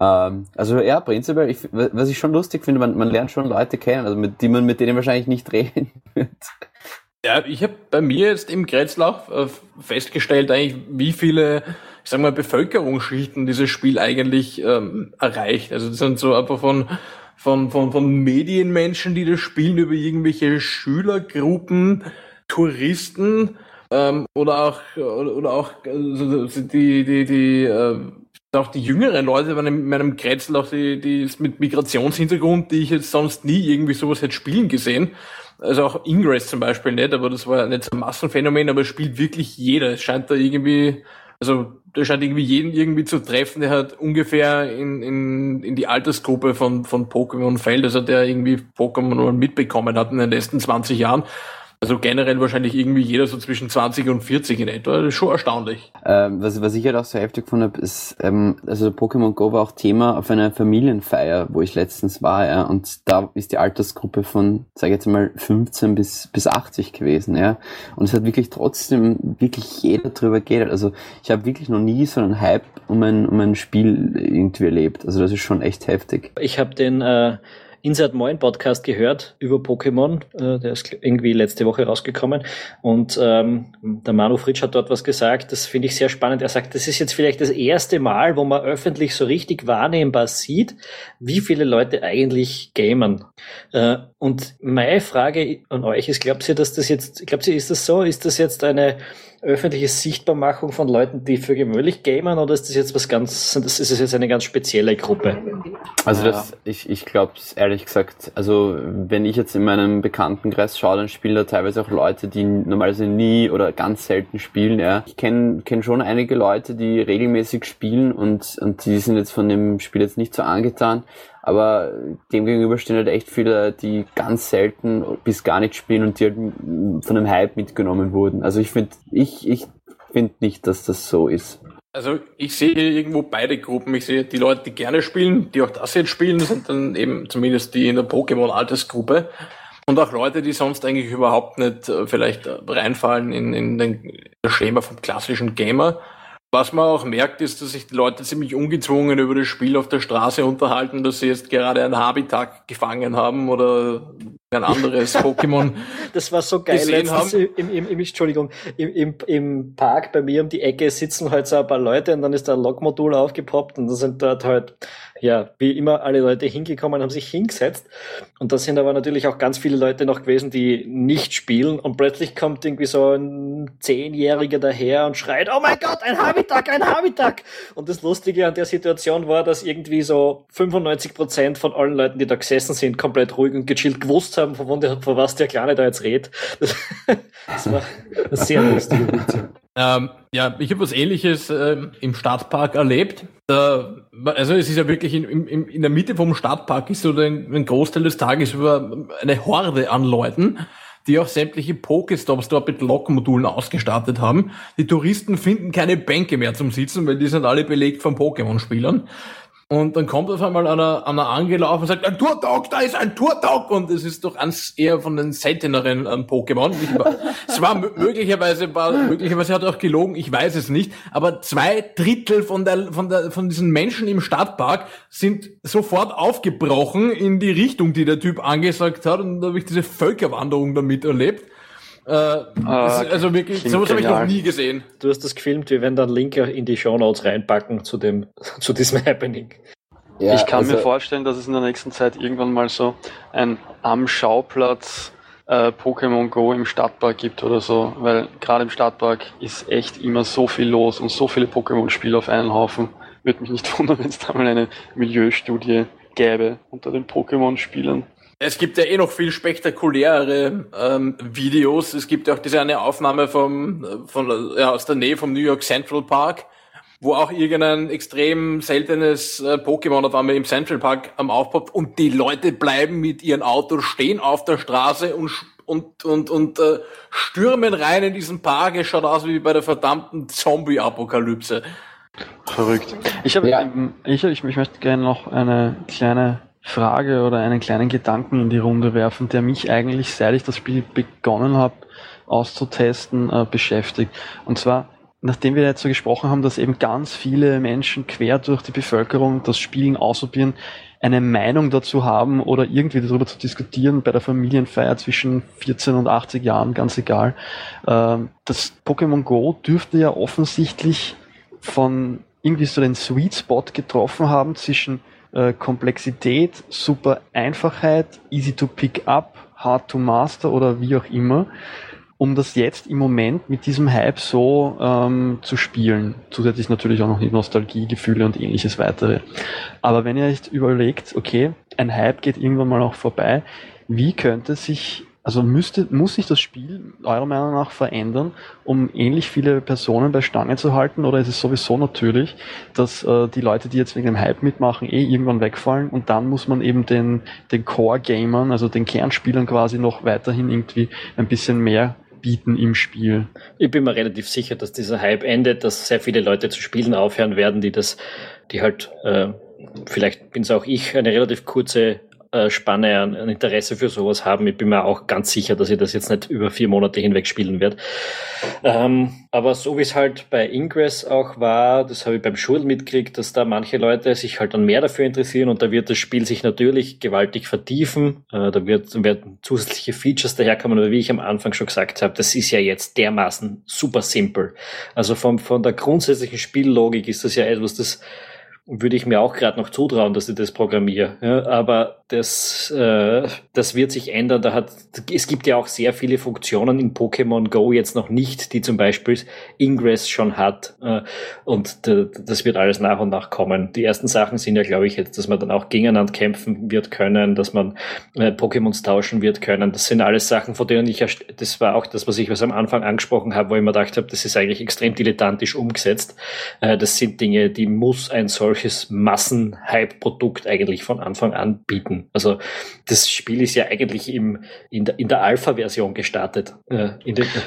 Ähm, also ja, prinzipiell, ich, was ich schon lustig finde, man, man lernt schon Leute kennen, also mit, die man mit denen wahrscheinlich nicht reden wird. Ja, ich habe bei mir jetzt im Grenzlauf äh, festgestellt, eigentlich, wie viele, ich sag mal, Bevölkerungsschichten dieses Spiel eigentlich ähm, erreicht. Also das sind so einfach von von, von, von Medienmenschen, die das spielen, über irgendwelche Schülergruppen, Touristen ähm, oder auch oder auch also die die die äh, auch die jüngeren Leute bei meinem, meinem Kretzel, auch die, die mit Migrationshintergrund, die ich jetzt sonst nie irgendwie sowas hätte spielen gesehen. Also auch Ingress zum Beispiel nicht, aber das war nicht so ein Massenphänomen, aber spielt wirklich jeder. Es scheint da irgendwie, also da scheint irgendwie jeden irgendwie zu treffen, der hat ungefähr in, in, in die Altersgruppe von, von Pokémon fällt, also der irgendwie Pokémon mitbekommen hat in den letzten 20 Jahren. Also generell wahrscheinlich irgendwie jeder so zwischen 20 und 40 in etwa. Das ist schon erstaunlich. Ähm, was, was ich halt auch so heftig gefunden habe, ist, ähm, also Pokémon Go war auch Thema auf einer Familienfeier, wo ich letztens war, ja, und da ist die Altersgruppe von, sage ich jetzt mal, 15 bis, bis 80 gewesen, ja. Und es hat wirklich trotzdem wirklich jeder drüber geredet. Also ich habe wirklich noch nie so einen Hype um ein, um ein Spiel irgendwie erlebt. Also das ist schon echt heftig. Ich habe den äh Insert Moin Podcast gehört über Pokémon. Äh, der ist irgendwie letzte Woche rausgekommen. Und ähm, der Manu Fritsch hat dort was gesagt. Das finde ich sehr spannend. Er sagt, das ist jetzt vielleicht das erste Mal, wo man öffentlich so richtig wahrnehmbar sieht, wie viele Leute eigentlich gamen. Äh, und meine Frage an euch ist, glaubt ihr, dass das jetzt, glaubt ihr, ist das so? Ist das jetzt eine öffentliche Sichtbarmachung von Leuten, die für gewöhnlich gamen, oder ist das jetzt was ganz, das ist jetzt eine ganz spezielle Gruppe? Also das, ich, ich glaube ehrlich gesagt, also wenn ich jetzt in meinem Bekanntenkreis schaue, dann spielen da teilweise auch Leute, die normalerweise nie oder ganz selten spielen, ja. Ich kenne kenn schon einige Leute, die regelmäßig spielen und, und die sind jetzt von dem Spiel jetzt nicht so angetan, aber dem gegenüber stehen halt echt viele, die ganz selten bis gar nicht spielen und die halt von einem Hype mitgenommen wurden. Also ich finde, ich, ich finde nicht, dass das so ist. Also ich sehe irgendwo beide Gruppen. Ich sehe die Leute, die gerne spielen, die auch das jetzt spielen, sind dann eben zumindest die in der Pokémon-Altersgruppe. Und auch Leute, die sonst eigentlich überhaupt nicht äh, vielleicht reinfallen in, in den Schema vom klassischen Gamer. Was man auch merkt, ist, dass sich die Leute ziemlich ungezwungen über das Spiel auf der Straße unterhalten, dass sie jetzt gerade ein Habitat gefangen haben oder ein anderes Pokémon. Das war so geil letztens im, im, im, Entschuldigung, im, im, im Park bei mir um die Ecke sitzen halt so ein paar Leute und dann ist da ein Logmodul aufgepoppt und da sind dort halt ja, wie immer alle Leute hingekommen, haben sich hingesetzt. Und da sind aber natürlich auch ganz viele Leute noch gewesen, die nicht spielen. Und plötzlich kommt irgendwie so ein Zehnjähriger daher und schreit, oh mein Gott, ein Habitak, ein Habitak! Und das Lustige an der Situation war, dass irgendwie so 95 Prozent von allen Leuten, die da gesessen sind, komplett ruhig und gechillt gewusst haben, von, von was der Kleine da jetzt redet. Das, war eine sehr lustige Situation. Ähm, ja, ich habe was ähnliches äh, im Stadtpark erlebt. Da, also es ist ja wirklich in, in, in der Mitte vom Stadtpark ist so ein, ein Großteil des Tages über eine Horde an Leuten, die auch sämtliche Pokestops dort mit Lokmodulen ausgestattet haben. Die Touristen finden keine Bänke mehr zum Sitzen, weil die sind alle belegt von Pokémon-Spielern. Und dann kommt auf einmal einer, einer angelaufen und sagt, ein Turtok, da ist ein Turtok! Und es ist doch eins eher von den selteneren ähm, Pokémon. es war möglicherweise, war, möglicherweise hat er auch gelogen, ich weiß es nicht. Aber zwei Drittel von der, von der, von diesen Menschen im Stadtpark sind sofort aufgebrochen in die Richtung, die der Typ angesagt hat. Und da habe ich diese Völkerwanderung damit erlebt. Äh, ah, also wirklich, sowas habe ich noch nie gesehen. Du hast das gefilmt, wir werden dann Link in die Show Notes reinpacken zu dem, zu diesem Happening. Ja, ich kann also, mir vorstellen, dass es in der nächsten Zeit irgendwann mal so ein am Schauplatz äh, Pokémon Go im Stadtpark gibt oder so, weil gerade im Stadtpark ist echt immer so viel los und so viele Pokémon-Spiele auf einen Haufen. Würde mich nicht wundern, wenn es da mal eine Milieustudie gäbe unter den Pokémon-Spielern. Es gibt ja eh noch viel spektakulärere ähm, Videos. Es gibt ja auch diese eine Aufnahme vom, von, ja, aus der Nähe vom New York Central Park, wo auch irgendein extrem seltenes äh, Pokémon auf einmal im Central Park am aufpoppt und die Leute bleiben mit ihren Autos stehen auf der Straße und und und und äh, stürmen rein in diesen Park. Es schaut aus wie bei der verdammten Zombie-Apokalypse. Verrückt. Ich habe, ja. ich, ich, ich möchte gerne noch eine kleine Frage oder einen kleinen Gedanken in die Runde werfen, der mich eigentlich, seit ich das Spiel begonnen habe auszutesten, äh, beschäftigt. Und zwar, nachdem wir jetzt so gesprochen haben, dass eben ganz viele Menschen quer durch die Bevölkerung das Spielen ausprobieren, eine Meinung dazu haben oder irgendwie darüber zu diskutieren bei der Familienfeier zwischen 14 und 80 Jahren, ganz egal. Ähm, das Pokémon Go dürfte ja offensichtlich von irgendwie so den Sweet Spot getroffen haben zwischen äh, Komplexität, super Einfachheit, easy to pick up, hard to master oder wie auch immer, um das jetzt im Moment mit diesem Hype so ähm, zu spielen. Zusätzlich natürlich auch noch die Nostalgiegefühle und ähnliches weitere. Aber wenn ihr euch überlegt, okay, ein Hype geht irgendwann mal auch vorbei, wie könnte sich also müsste, muss sich das Spiel eurer Meinung nach verändern, um ähnlich viele Personen bei Stange zu halten? Oder ist es sowieso natürlich, dass äh, die Leute, die jetzt wegen dem Hype mitmachen, eh irgendwann wegfallen und dann muss man eben den, den Core-Gamern, also den Kernspielern quasi noch weiterhin irgendwie ein bisschen mehr bieten im Spiel. Ich bin mir relativ sicher, dass dieser Hype endet, dass sehr viele Leute zu spielen aufhören werden, die das, die halt, äh, vielleicht bin es auch ich, eine relativ kurze Spanne an, an, Interesse für sowas haben. Ich bin mir auch ganz sicher, dass ich das jetzt nicht über vier Monate hinweg spielen werde. Ähm, aber so wie es halt bei Ingress auch war, das habe ich beim Schul mitgekriegt, dass da manche Leute sich halt dann mehr dafür interessieren und da wird das Spiel sich natürlich gewaltig vertiefen. Äh, da wird, werden zusätzliche Features daherkommen, aber wie ich am Anfang schon gesagt habe, das ist ja jetzt dermaßen super simpel. Also vom, von der grundsätzlichen Spiellogik ist das ja etwas, das würde ich mir auch gerade noch zutrauen, dass ich das programmiere. Ja, aber das, äh, das wird sich ändern. Da hat, es gibt ja auch sehr viele Funktionen in Pokémon Go jetzt noch nicht, die zum Beispiel Ingress schon hat. Äh, und das wird alles nach und nach kommen. Die ersten Sachen sind ja, glaube ich, jetzt, dass man dann auch gegeneinander kämpfen wird können, dass man äh, Pokémons tauschen wird können. Das sind alles Sachen, von denen ich, das war auch das, was ich was am Anfang angesprochen habe, wo ich mir gedacht habe, das ist eigentlich extrem dilettantisch umgesetzt. Äh, das sind Dinge, die muss ein solches Massenhype-Produkt eigentlich von Anfang an bieten. Also das Spiel ist ja eigentlich im, in der, in der Alpha-Version gestartet. Äh,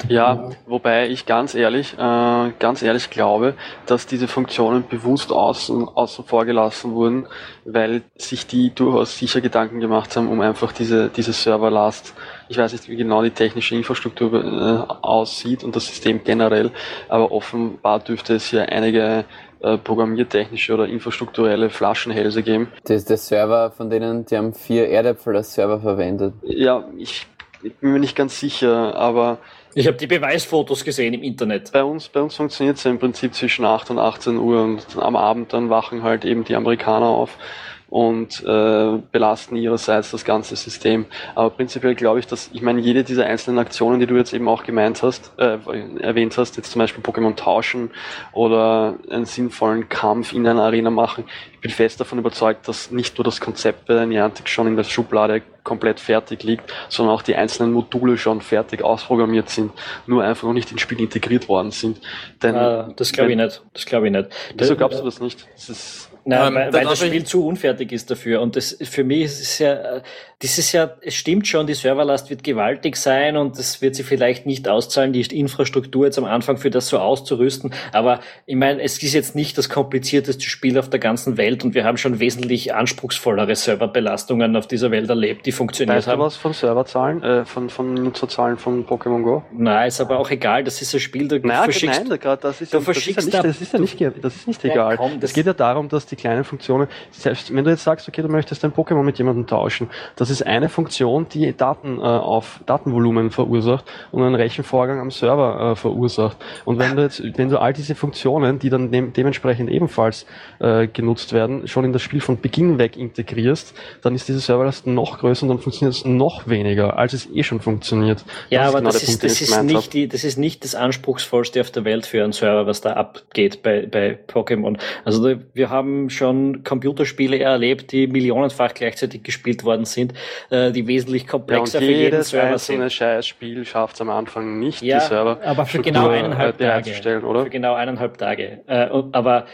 ja, wobei ich ganz ehrlich, äh, ganz ehrlich glaube, dass diese Funktionen bewusst außen, außen vor gelassen wurden, weil sich die durchaus sicher Gedanken gemacht haben, um einfach diese, diese Serverlast ich weiß nicht, wie genau die technische Infrastruktur äh, aussieht und das System generell, aber offenbar dürfte es hier einige äh, programmiertechnische oder infrastrukturelle Flaschenhälse geben. Das ist der Server, von denen die haben vier Erdäpfel als Server verwendet. Ja, ich, ich bin mir nicht ganz sicher, aber ich habe die Beweisfotos gesehen im Internet. Bei uns, bei uns funktioniert es ja im Prinzip zwischen 8 und 18 Uhr und am Abend dann wachen halt eben die Amerikaner auf und äh, belasten ihrerseits das ganze System. Aber prinzipiell glaube ich, dass, ich meine, jede dieser einzelnen Aktionen, die du jetzt eben auch gemeint hast, äh, erwähnt hast, jetzt zum Beispiel Pokémon tauschen oder einen sinnvollen Kampf in einer Arena machen, ich bin fest davon überzeugt, dass nicht nur das Konzept bei Niantic schon in der Schublade komplett fertig liegt, sondern auch die einzelnen Module schon fertig ausprogrammiert sind, nur einfach noch nicht ins Spiel integriert worden sind. Denn, uh, das glaube ich nicht. Das glaube ich nicht. Wieso glaubst du das nicht? Das ist Nein, ähm, weil, weil das Spiel zu unfertig ist dafür. Und das für mich ist es ja, das ist ja, es stimmt schon, die Serverlast wird gewaltig sein und das wird sie vielleicht nicht auszahlen, die Infrastruktur jetzt am Anfang für das so auszurüsten. Aber ich meine, es ist jetzt nicht das komplizierteste Spiel auf der ganzen Welt und wir haben schon wesentlich anspruchsvollere Serverbelastungen auf dieser Welt erlebt, die funktioniert weißt haben. Weißt du was von Serverzahlen, äh, von, von Nutzerzahlen von Pokémon Go? Nein, ist aber auch egal, das ist ein Spiel, da naja, verschickst, nein, das ist, du verschickst das ist ja nicht, das ist ja nicht, das ist nicht egal. Ja, es geht ja darum, dass die kleinen Funktionen, selbst wenn du jetzt sagst, okay, du möchtest dein Pokémon mit jemandem tauschen, das ist eine Funktion, die Daten äh, auf Datenvolumen verursacht und einen Rechenvorgang am Server äh, verursacht. Und wenn du jetzt, wenn du all diese Funktionen, die dann de dementsprechend ebenfalls äh, genutzt werden, schon in das Spiel von Beginn weg integrierst, dann ist diese Serverlast noch größer und dann funktioniert es noch weniger, als es eh schon funktioniert. Ja, das aber genau das, ist, Punkt, das, ist nicht die, das ist nicht das anspruchsvollste auf der Welt für einen Server, was da abgeht bei, bei Pokémon. Also wir haben schon Computerspiele erlebt, die millionenfach gleichzeitig gespielt worden sind, äh, die wesentlich komplexer ja, für jeden Server sind. Jedes scheiß Spiel schafft es am Anfang nicht, ja, die Server aber für genau eineinhalb Tage. oder? Für genau eineinhalb Tage. Äh, aber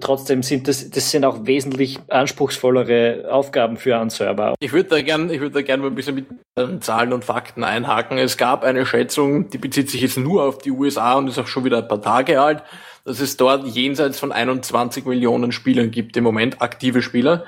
trotzdem sind das, das sind auch wesentlich anspruchsvollere Aufgaben für einen Server. Ich würde da gerne, ich würde da gerne mal ein bisschen mit äh, Zahlen und Fakten einhaken. Es gab eine Schätzung, die bezieht sich jetzt nur auf die USA und ist auch schon wieder ein paar Tage alt dass es dort jenseits von 21 Millionen Spielern gibt im Moment, aktive Spieler.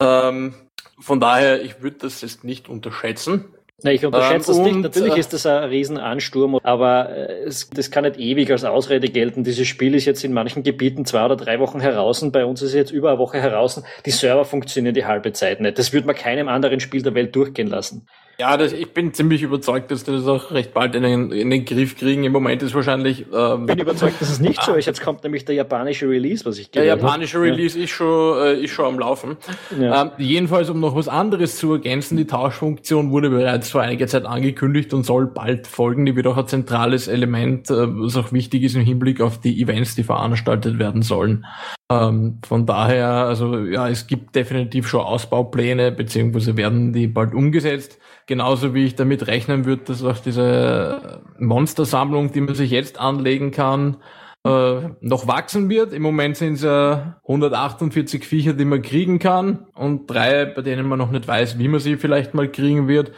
Ähm, von daher, ich würde das jetzt nicht unterschätzen. Na, ich unterschätze ähm, das nicht. Natürlich äh, ist das ein Riesenansturm, aber äh, es, das kann nicht ewig als Ausrede gelten. Dieses Spiel ist jetzt in manchen Gebieten zwei oder drei Wochen heraus. Und bei uns ist es jetzt über eine Woche heraus. Die Server funktionieren die halbe Zeit nicht. Das würde man keinem anderen Spiel der Welt durchgehen lassen. Ja, das, ich bin ziemlich überzeugt, dass die das auch recht bald in den, in den Griff kriegen. Im Moment ist wahrscheinlich. Ähm, ich bin überzeugt, dass es nicht so ist. Jetzt kommt nämlich der japanische Release, was ich Der japanische Release ja. ist schon äh, ist schon am Laufen. Ja. Ähm, jedenfalls, um noch was anderes zu ergänzen, die Tauschfunktion wurde bereits vor einiger Zeit angekündigt und soll bald folgen. Die wird auch ein zentrales Element, äh, was auch wichtig ist im Hinblick auf die Events, die veranstaltet werden sollen. Ähm, von daher, also ja, es gibt definitiv schon Ausbaupläne, beziehungsweise werden die bald umgesetzt. Genauso wie ich damit rechnen würde, dass auch diese Monstersammlung, die man sich jetzt anlegen kann, äh, noch wachsen wird. Im Moment sind es ja 148 Viecher, die man kriegen kann und drei, bei denen man noch nicht weiß, wie man sie vielleicht mal kriegen wird.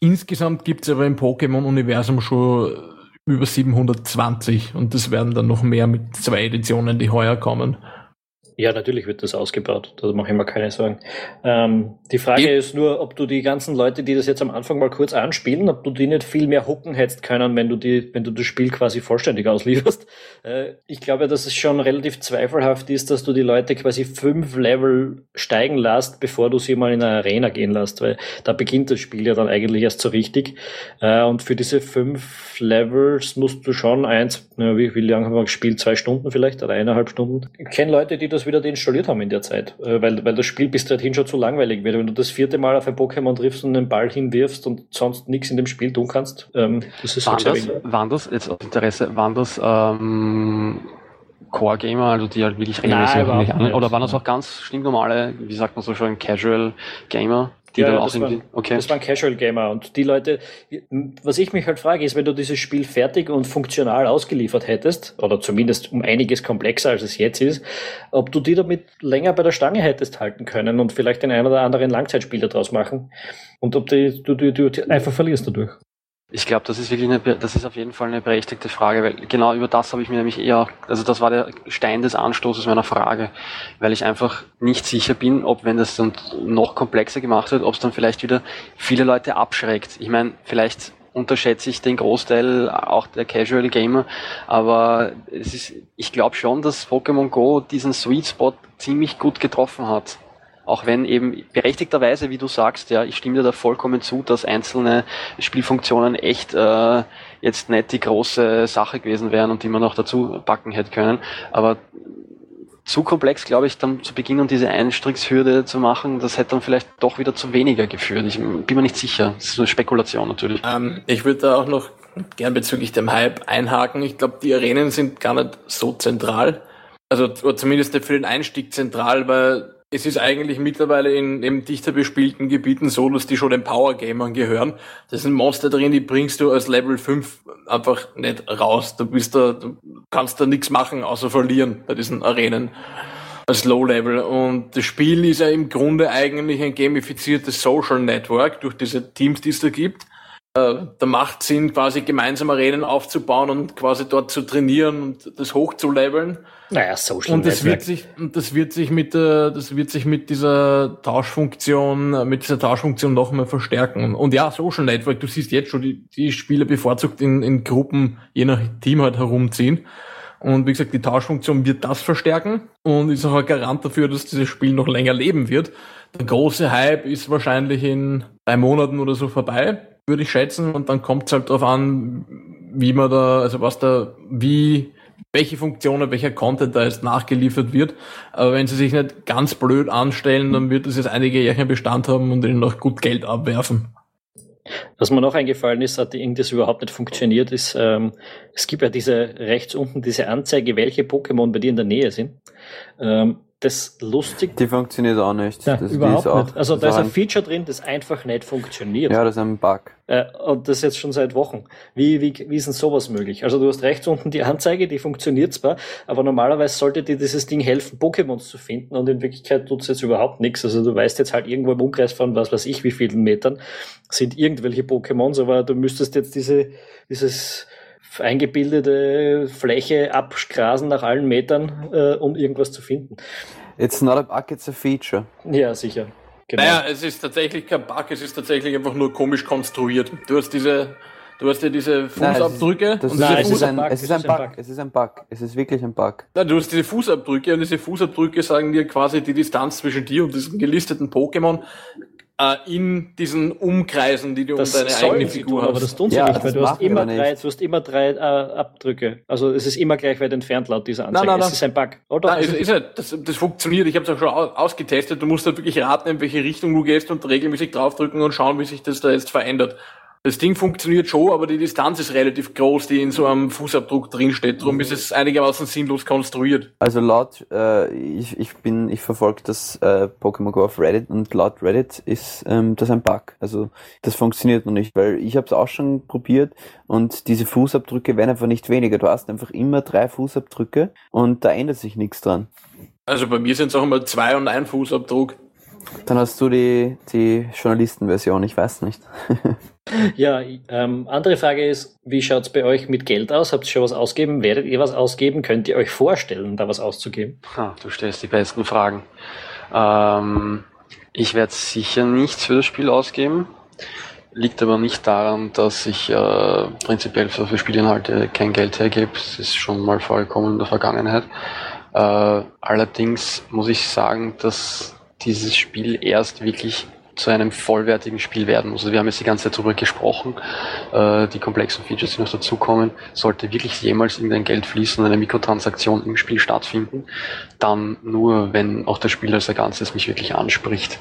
Insgesamt gibt es aber im Pokémon-Universum schon über 720 und das werden dann noch mehr mit zwei Editionen, die heuer kommen. Ja, natürlich wird das ausgebaut. Da mache ich mir keine Sorgen. Ähm, die Frage ja. ist nur, ob du die ganzen Leute, die das jetzt am Anfang mal kurz anspielen, ob du die nicht viel mehr hucken hättest können, wenn du die, wenn du das Spiel quasi vollständig auslieferst. Äh, ich glaube, dass es schon relativ zweifelhaft ist, dass du die Leute quasi fünf Level steigen lässt, bevor du sie mal in eine Arena gehen lässt, weil da beginnt das Spiel ja dann eigentlich erst so richtig. Äh, und für diese fünf Levels musst du schon eins, wie, wie lange haben wir gespielt? Zwei Stunden vielleicht oder eineinhalb Stunden? Ich kenne Leute, die das wieder deinstalliert haben in der Zeit, äh, weil, weil das Spiel bis dahin schon zu langweilig wird. Wenn du das vierte Mal auf ein Pokémon triffst und einen Ball hinwirfst und sonst nichts in dem Spiel tun kannst, ähm, das ist waren das, waren das, jetzt aus Interesse, waren das ähm, Core-Gamer, also die halt wirklich regelmäßig Nein, an, oder waren das auch ganz stinknormale, wie sagt man so schon, Casual-Gamer? Die ja, dann auch das, waren, okay. das waren Casual Gamer und die Leute, was ich mich halt frage, ist, wenn du dieses Spiel fertig und funktional ausgeliefert hättest, oder zumindest um einiges komplexer als es jetzt ist, ob du die damit länger bei der Stange hättest halten können und vielleicht den einen oder anderen Langzeitspiel daraus machen und ob die, du, du, du einfach verlierst dadurch. Ich glaube, das ist wirklich eine, das ist auf jeden Fall eine berechtigte Frage, weil genau über das habe ich mir nämlich eher, also das war der Stein des Anstoßes meiner Frage, weil ich einfach nicht sicher bin, ob wenn das dann noch komplexer gemacht wird, ob es dann vielleicht wieder viele Leute abschreckt. Ich meine, vielleicht unterschätze ich den Großteil auch der Casual Gamer, aber es ist, ich glaube schon, dass Pokémon Go diesen Sweet Spot ziemlich gut getroffen hat. Auch wenn eben berechtigterweise, wie du sagst, ja, ich stimme dir da vollkommen zu, dass einzelne Spielfunktionen echt äh, jetzt nicht die große Sache gewesen wären und die man noch dazu packen hätte können. Aber zu komplex, glaube ich, dann zu Beginn und diese Einstiegshürde zu machen, das hätte dann vielleicht doch wieder zu weniger geführt. Ich bin mir nicht sicher. Das ist eine Spekulation natürlich. Ähm, ich würde da auch noch gern bezüglich dem Hype einhaken. Ich glaube, die Arenen sind gar nicht so zentral. Also zumindest für den Einstieg zentral, weil es ist eigentlich mittlerweile in eben dichter bespielten Gebieten so, dass die schon den Power Gamern gehören. Das sind Monster drin, die bringst du als Level 5 einfach nicht raus. Du bist da, du kannst da nichts machen, außer verlieren bei diesen Arenen als Low Level. Und das Spiel ist ja im Grunde eigentlich ein gamifiziertes Social Network durch diese Teams, die es da gibt. Äh, da macht Sinn, quasi gemeinsam Arenen aufzubauen und quasi dort zu trainieren und das hochzuleveln. Naja, Social und das wird sich und das wird sich mit der das wird sich mit dieser Tauschfunktion mit dieser Tauschfunktion noch mal verstärken. Und ja Social Network du siehst jetzt schon die, die Spieler bevorzugt in, in Gruppen je nach Team halt herumziehen. Und wie gesagt die Tauschfunktion wird das verstärken und ist auch ein Garant dafür dass dieses Spiel noch länger leben wird. Der große Hype ist wahrscheinlich in drei Monaten oder so vorbei würde ich schätzen. Und dann kommt es halt darauf an, wie man da, also was da, wie, welche Funktionen, welcher Content da jetzt nachgeliefert wird. Aber wenn sie sich nicht ganz blöd anstellen, dann wird es jetzt einige Jährchen Bestand haben und ihnen noch gut Geld abwerfen. Was mir noch eingefallen ist, hat irgendwas überhaupt nicht funktioniert, ist, ähm, es gibt ja diese rechts unten diese Anzeige, welche Pokémon bei dir in der Nähe sind. Ähm, das lustig. Die funktioniert auch nicht. Ja, das, überhaupt auch, nicht. Also da ist ein Feature drin, das einfach nicht funktioniert. Ja, das ist ein Bug. Äh, und das jetzt schon seit Wochen. Wie, wie, wie ist denn sowas möglich? Also du hast rechts unten die Anzeige, die funktioniert zwar, aber normalerweise sollte dir dieses Ding helfen, Pokémons zu finden und in Wirklichkeit tut es jetzt überhaupt nichts. Also du weißt jetzt halt irgendwo im Umkreis von was weiß ich wie vielen Metern sind irgendwelche Pokémons, aber du müsstest jetzt diese, dieses eingebildete Fläche abgrasen nach allen Metern, äh, um irgendwas zu finden. It's not a bug, it's a feature. Ja, sicher. Genau. Naja, es ist tatsächlich kein Bug, es ist tatsächlich einfach nur komisch konstruiert. Du hast diese, du hast ja diese Fußabdrücke. Nein, nein, es, ist ein, es, ist ein, Bug. Es ist ein Bug. Es ist wirklich ein Bug. Nein, du hast diese Fußabdrücke und diese Fußabdrücke sagen dir quasi die Distanz zwischen dir und diesem gelisteten Pokémon äh, in diesen Umkreisen, die du das um deine eigene Figur hast. Aber das tun sie ja, nicht, weil du hast, immer drei, du hast immer drei äh, Abdrücke. Also es ist immer gleich weit entfernt laut dieser Anzeige. Nein, nein, es ist ein Bug. Oder? Nein, es ist nicht. Das, das funktioniert. Ich habe es auch schon ausgetestet. Du musst halt wirklich raten, in welche Richtung du gehst und regelmäßig draufdrücken und schauen, wie sich das da jetzt verändert. Das Ding funktioniert schon, aber die Distanz ist relativ groß, die in so einem Fußabdruck drinsteht. Darum ist es einigermaßen sinnlos konstruiert. Also laut, äh, ich, ich bin, ich verfolge das äh, Pokémon Go auf Reddit und laut Reddit ist ähm, das ein Bug. Also das funktioniert noch nicht, weil ich habe es auch schon probiert und diese Fußabdrücke werden einfach nicht weniger. Du hast einfach immer drei Fußabdrücke und da ändert sich nichts dran. Also bei mir sind es auch immer zwei und ein Fußabdruck. Dann hast du die, die Journalistenversion, ich weiß nicht. ja, ähm, andere Frage ist, wie schaut es bei euch mit Geld aus? Habt ihr schon was ausgeben? Werdet ihr was ausgeben? Könnt ihr euch vorstellen, da was auszugeben? Ha, du stellst die besten Fragen. Ähm, ich werde sicher nichts für das Spiel ausgeben. Liegt aber nicht daran, dass ich äh, prinzipiell für, für Spielinhalte kein Geld hergebe. Das ist schon mal vorgekommen in der Vergangenheit. Äh, allerdings muss ich sagen, dass dieses Spiel erst wirklich zu einem vollwertigen Spiel werden muss. Also wir haben jetzt die ganze Zeit darüber gesprochen, äh, die komplexen Features, die noch dazukommen. Sollte wirklich jemals irgendein Geld fließen und eine Mikrotransaktion im Spiel stattfinden, dann nur, wenn auch das Spiel als ein Ganzes mich wirklich anspricht.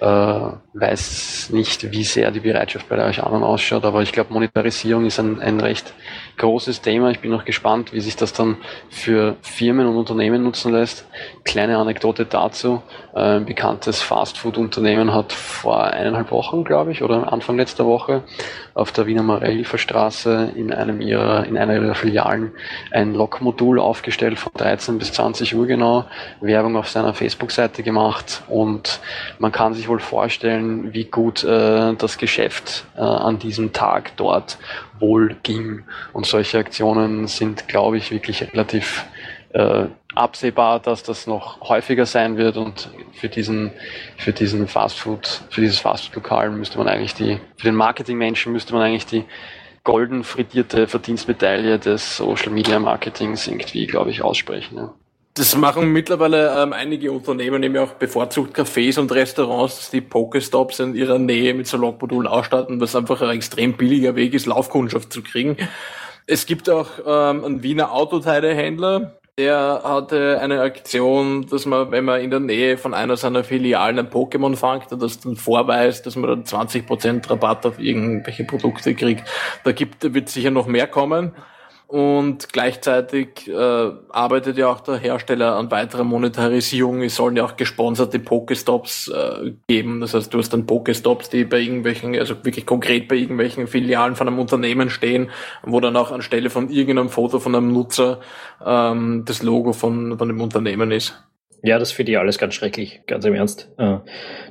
Äh, weiß nicht, wie sehr die Bereitschaft bei euch anderen ausschaut, aber ich glaube, Monetarisierung ist ein, ein recht großes Thema. Ich bin noch gespannt, wie sich das dann für Firmen und Unternehmen nutzen lässt. Kleine Anekdote dazu. Ein bekanntes Fastfood-Unternehmen hat vor eineinhalb Wochen, glaube ich, oder Anfang letzter Woche auf der Wiener Maria-Hilfer Straße in einem ihrer, in einer ihrer Filialen ein Log-Modul aufgestellt von 13 bis 20 Uhr genau, Werbung auf seiner Facebook-Seite gemacht und man kann sich wohl vorstellen, wie gut äh, das Geschäft äh, an diesem Tag dort wohl ging. Und solche Aktionen sind, glaube ich, wirklich relativ äh, absehbar, dass das noch häufiger sein wird und für diesen, für diesen Fastfood, für dieses Fastfood-Lokal müsste man eigentlich die, für den Marketingmenschen müsste man eigentlich die golden frittierte Verdienstmedaille des Social Media Marketings irgendwie, glaube ich, aussprechen. Ja. Das machen mittlerweile ähm, einige Unternehmen, nämlich auch bevorzugt Cafés und Restaurants, dass die Pokestops in ihrer Nähe mit so Logmodulen ausstatten, was einfach ein extrem billiger Weg ist, Laufkundschaft zu kriegen. Es gibt auch ähm, einen Wiener Autoteilehändler, der hatte eine Aktion, dass man, wenn man in der Nähe von einer seiner Filialen ein Pokémon fangt und das dann vorweist, dass man dann 20% Rabatt auf irgendwelche Produkte kriegt. Da gibt, wird sicher noch mehr kommen. Und gleichzeitig äh, arbeitet ja auch der Hersteller an weiterer Monetarisierung. Es sollen ja auch gesponserte Pokestops äh, geben. Das heißt, du hast dann Pokestops, die bei irgendwelchen, also wirklich konkret bei irgendwelchen Filialen von einem Unternehmen stehen, wo dann auch anstelle von irgendeinem Foto von einem Nutzer ähm, das Logo von, von dem Unternehmen ist. Ja, das finde ich alles ganz schrecklich, ganz im Ernst. Äh,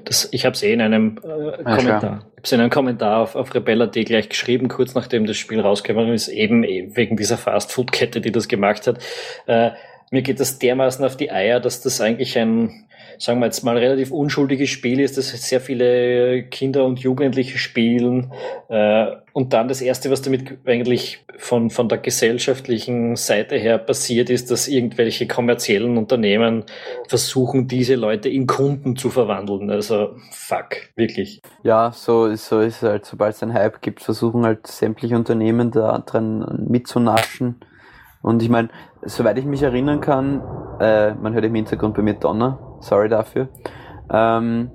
das, ich habe es eh in einem äh, Kommentar, ich in einem Kommentar auf, auf Rebella.at gleich geschrieben, kurz nachdem das Spiel rausgekommen ist, eben wegen dieser Fast-Food-Kette, die das gemacht hat. Äh, mir geht das dermaßen auf die Eier, dass das eigentlich ein, sagen wir jetzt mal, relativ unschuldiges Spiel ist, das sehr viele Kinder und Jugendliche spielen. Äh, und dann das Erste, was damit eigentlich von, von der gesellschaftlichen Seite her passiert, ist, dass irgendwelche kommerziellen Unternehmen versuchen, diese Leute in Kunden zu verwandeln. Also fuck, wirklich. Ja, so, so ist es halt. Sobald es einen Hype gibt, versuchen halt sämtliche Unternehmen da dran mitzunaschen. Und ich meine, soweit ich mich erinnern kann, äh, man hört im Hintergrund bei mir Donner, sorry dafür. Ähm,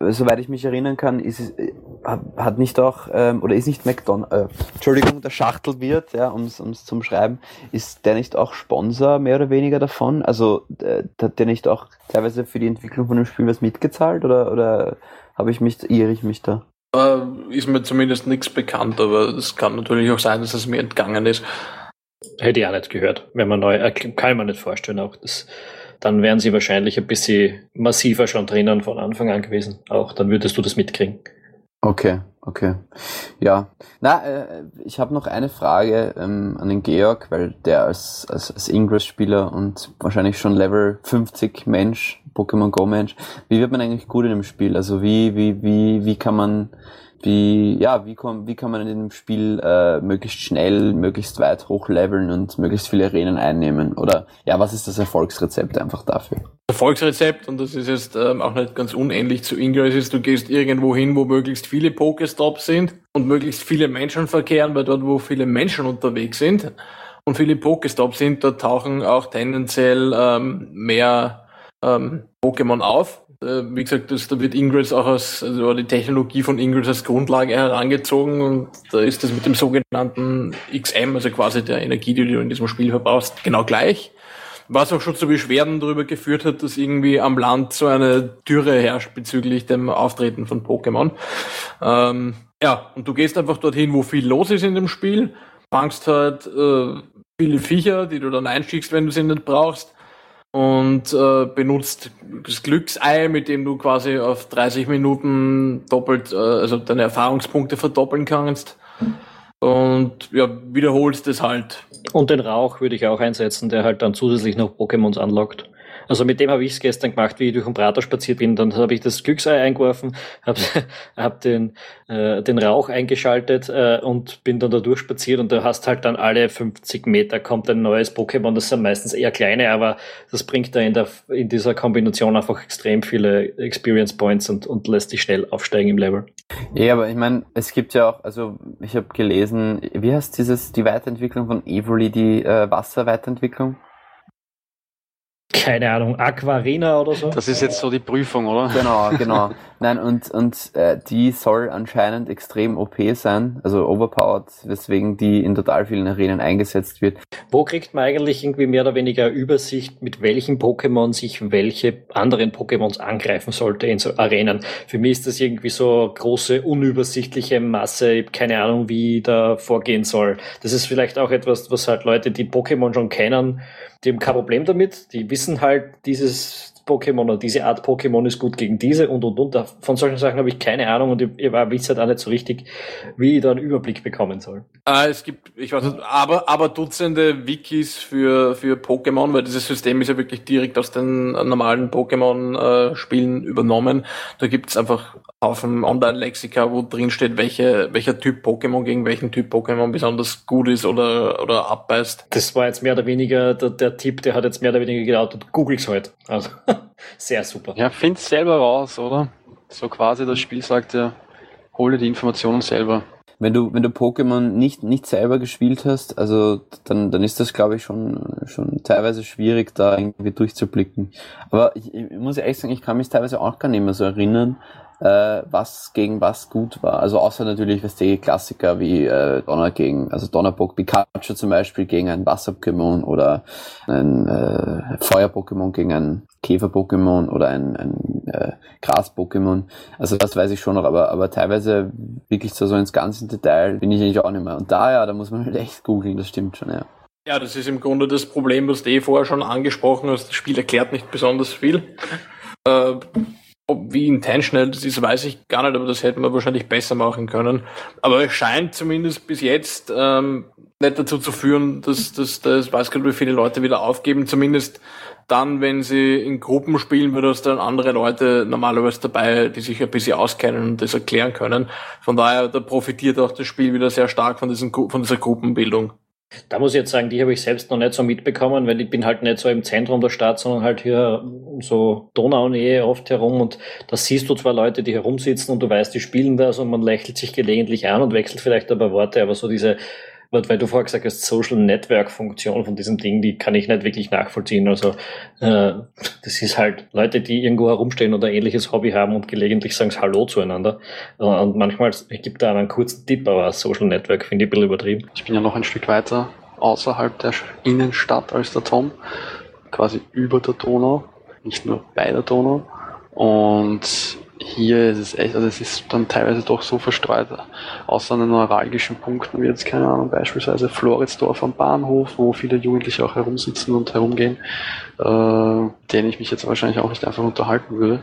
soweit ich mich erinnern kann, ist es, äh, hat nicht auch, ähm, oder ist nicht McDonald's, äh, Entschuldigung, der Schachtelwirt, ja, ums, ums zum Schreiben, ist der nicht auch Sponsor mehr oder weniger davon? Also äh, hat der nicht auch teilweise für die Entwicklung von dem Spiel was mitgezahlt oder, oder habe ich mich, irre ich mich da? Äh, ist mir zumindest nichts bekannt, aber es kann natürlich auch sein, dass es mir entgangen ist. Hätte ich auch nicht gehört. Wenn man neu, äh, kann man nicht vorstellen auch. Das, dann wären sie wahrscheinlich ein bisschen massiver schon drinnen von Anfang an gewesen. Auch dann würdest du das mitkriegen. Okay, okay. Ja. Na, äh, ich habe noch eine Frage ähm, an den Georg, weil der als, als, als Ingress-Spieler und wahrscheinlich schon Level 50 Mensch, Pokémon Go Mensch, wie wird man eigentlich gut in dem Spiel? Also wie, wie, wie, wie kann man wie, ja, wie, komm, wie kann man in dem Spiel äh, möglichst schnell, möglichst weit hochleveln und möglichst viele Arenen einnehmen? Oder ja, was ist das Erfolgsrezept einfach dafür? Erfolgsrezept, und das ist jetzt ähm, auch nicht ganz unähnlich zu Ingress, ist, du gehst irgendwo hin, wo möglichst viele Pokestops sind und möglichst viele Menschen verkehren, weil dort, wo viele Menschen unterwegs sind und viele Pokestops sind, dort tauchen auch tendenziell ähm, mehr ähm, Pokémon auf äh, wie gesagt, das, da wird Ingress auch als, also die Technologie von Ingress als Grundlage herangezogen und da ist das mit dem sogenannten XM, also quasi der Energie, die du in diesem Spiel verbrauchst, genau gleich. Was auch schon zu Beschwerden darüber geführt hat, dass irgendwie am Land so eine Dürre herrscht bezüglich dem Auftreten von Pokémon. Ähm, ja, und du gehst einfach dorthin, wo viel los ist in dem Spiel, fangst halt äh, viele Viecher, die du dann einschickst, wenn du sie nicht brauchst und äh, benutzt das Glücksei, mit dem du quasi auf 30 Minuten doppelt, äh, also deine Erfahrungspunkte verdoppeln kannst. Und ja, wiederholst es halt. Und den Rauch würde ich auch einsetzen, der halt dann zusätzlich noch Pokémons anlockt. Also mit dem habe ich es gestern gemacht, wie ich durch den Prater spaziert bin. Dann habe ich das Glücksei eingeworfen, habe hab den, äh, den Rauch eingeschaltet äh, und bin dann da durchspaziert und du hast halt dann alle 50 Meter kommt ein neues Pokémon. Das sind meistens eher kleine, aber das bringt da in, der, in dieser Kombination einfach extrem viele Experience Points und, und lässt dich schnell aufsteigen im Level. Ja, aber ich meine, es gibt ja auch, also ich habe gelesen, wie heißt dieses, die Weiterentwicklung von Evoli, die äh, Wasserweiterentwicklung? Keine Ahnung, Aquarina oder so. Das ist jetzt so die Prüfung, oder? Genau, genau. Nein, und, und äh, die soll anscheinend extrem OP sein, also overpowered, weswegen die in total vielen Arenen eingesetzt wird. Wo kriegt man eigentlich irgendwie mehr oder weniger Übersicht, mit welchen Pokémon sich welche anderen Pokémons angreifen sollte in so Arenen? Für mich ist das irgendwie so große, unübersichtliche Masse, ich habe keine Ahnung, wie da vorgehen soll. Das ist vielleicht auch etwas, was halt Leute, die Pokémon schon kennen, die haben kein Problem damit, die wissen halt, dieses Pokémon oder diese Art Pokémon ist gut gegen diese und und und. Von solchen Sachen habe ich keine Ahnung und ich, ich weiß halt auch nicht so richtig, wie ich da einen Überblick bekommen soll. Ah, es gibt, ich weiß nicht, aber, aber Dutzende Wikis für, für Pokémon, weil dieses System ist ja wirklich direkt aus den normalen Pokémon-Spielen äh, übernommen. Da gibt's einfach auf dem Online-Lexika, wo drin steht, welche, welcher Typ Pokémon gegen welchen Typ Pokémon besonders gut ist oder, oder abbeißt. Das war jetzt mehr oder weniger der, der Tipp, der hat jetzt mehr oder weniger gelautet, googles halt. Also, sehr super. Ja, find's selber raus, oder? So quasi das Spiel sagt ja, hole die Informationen selber. Wenn du, wenn du Pokémon nicht, nicht selber gespielt hast, also dann, dann ist das, glaube ich, schon, schon teilweise schwierig, da irgendwie durchzublicken. Aber ich, ich muss ehrlich sagen, ich kann mich teilweise auch gar nicht mehr so erinnern, äh, was gegen was gut war. Also außer natürlich, was die Klassiker wie äh, Donner gegen, also Donnerpock Pikachu zum Beispiel gegen ein Wasser-Pokémon oder ein äh, Feuer-Pokémon gegen ein Käfer-Pokémon oder ein, ein äh, Gras-Pokémon. Also das weiß ich schon noch, aber, aber teilweise wirklich so, so ins ganze Detail bin ich eigentlich auch nicht mehr. Und da ja, da muss man halt echt googeln, das stimmt schon, ja. Ja, das ist im Grunde das Problem, was du eh vorher schon angesprochen hast. Das Spiel erklärt nicht besonders viel. Äh, ob, wie intentional das ist, weiß ich gar nicht, aber das hätten wir wahrscheinlich besser machen können. Aber es scheint zumindest bis jetzt ähm, nicht dazu zu führen, dass, dass, weiß gar nicht, wie viele Leute wieder aufgeben. Zumindest dann, wenn sie in Gruppen spielen, wird es dann andere Leute normalerweise dabei, die sich ein bisschen auskennen und das erklären können. Von daher, da profitiert auch das Spiel wieder sehr stark von, diesen, von dieser Gruppenbildung. Da muss ich jetzt sagen, die habe ich selbst noch nicht so mitbekommen, weil ich bin halt nicht so im Zentrum der Stadt, sondern halt hier so Donaunähe oft herum. Und da siehst du zwar Leute, die herumsitzen und du weißt, die spielen das und man lächelt sich gelegentlich an und wechselt vielleicht ein paar Worte, aber so diese weil du vorher gesagt hast, Social Network Funktion von diesem Ding, die kann ich nicht wirklich nachvollziehen. Also äh, das ist halt Leute, die irgendwo herumstehen oder ähnliches Hobby haben und gelegentlich sagen Hallo zueinander. Äh, und manchmal gibt da einen kurzen Tipp, aber Social Network finde ich ein bisschen übertrieben. Ich bin ja noch ein Stück weiter außerhalb der Innenstadt als der Tom, quasi über der Donau, nicht nur bei der Donau. Und hier ist es echt, also es ist dann teilweise doch so verstreut, außer an den neuralgischen Punkten, wie jetzt, keine Ahnung, beispielsweise Floridsdorf am Bahnhof, wo viele Jugendliche auch herumsitzen und herumgehen, äh, denen ich mich jetzt wahrscheinlich auch nicht einfach unterhalten würde.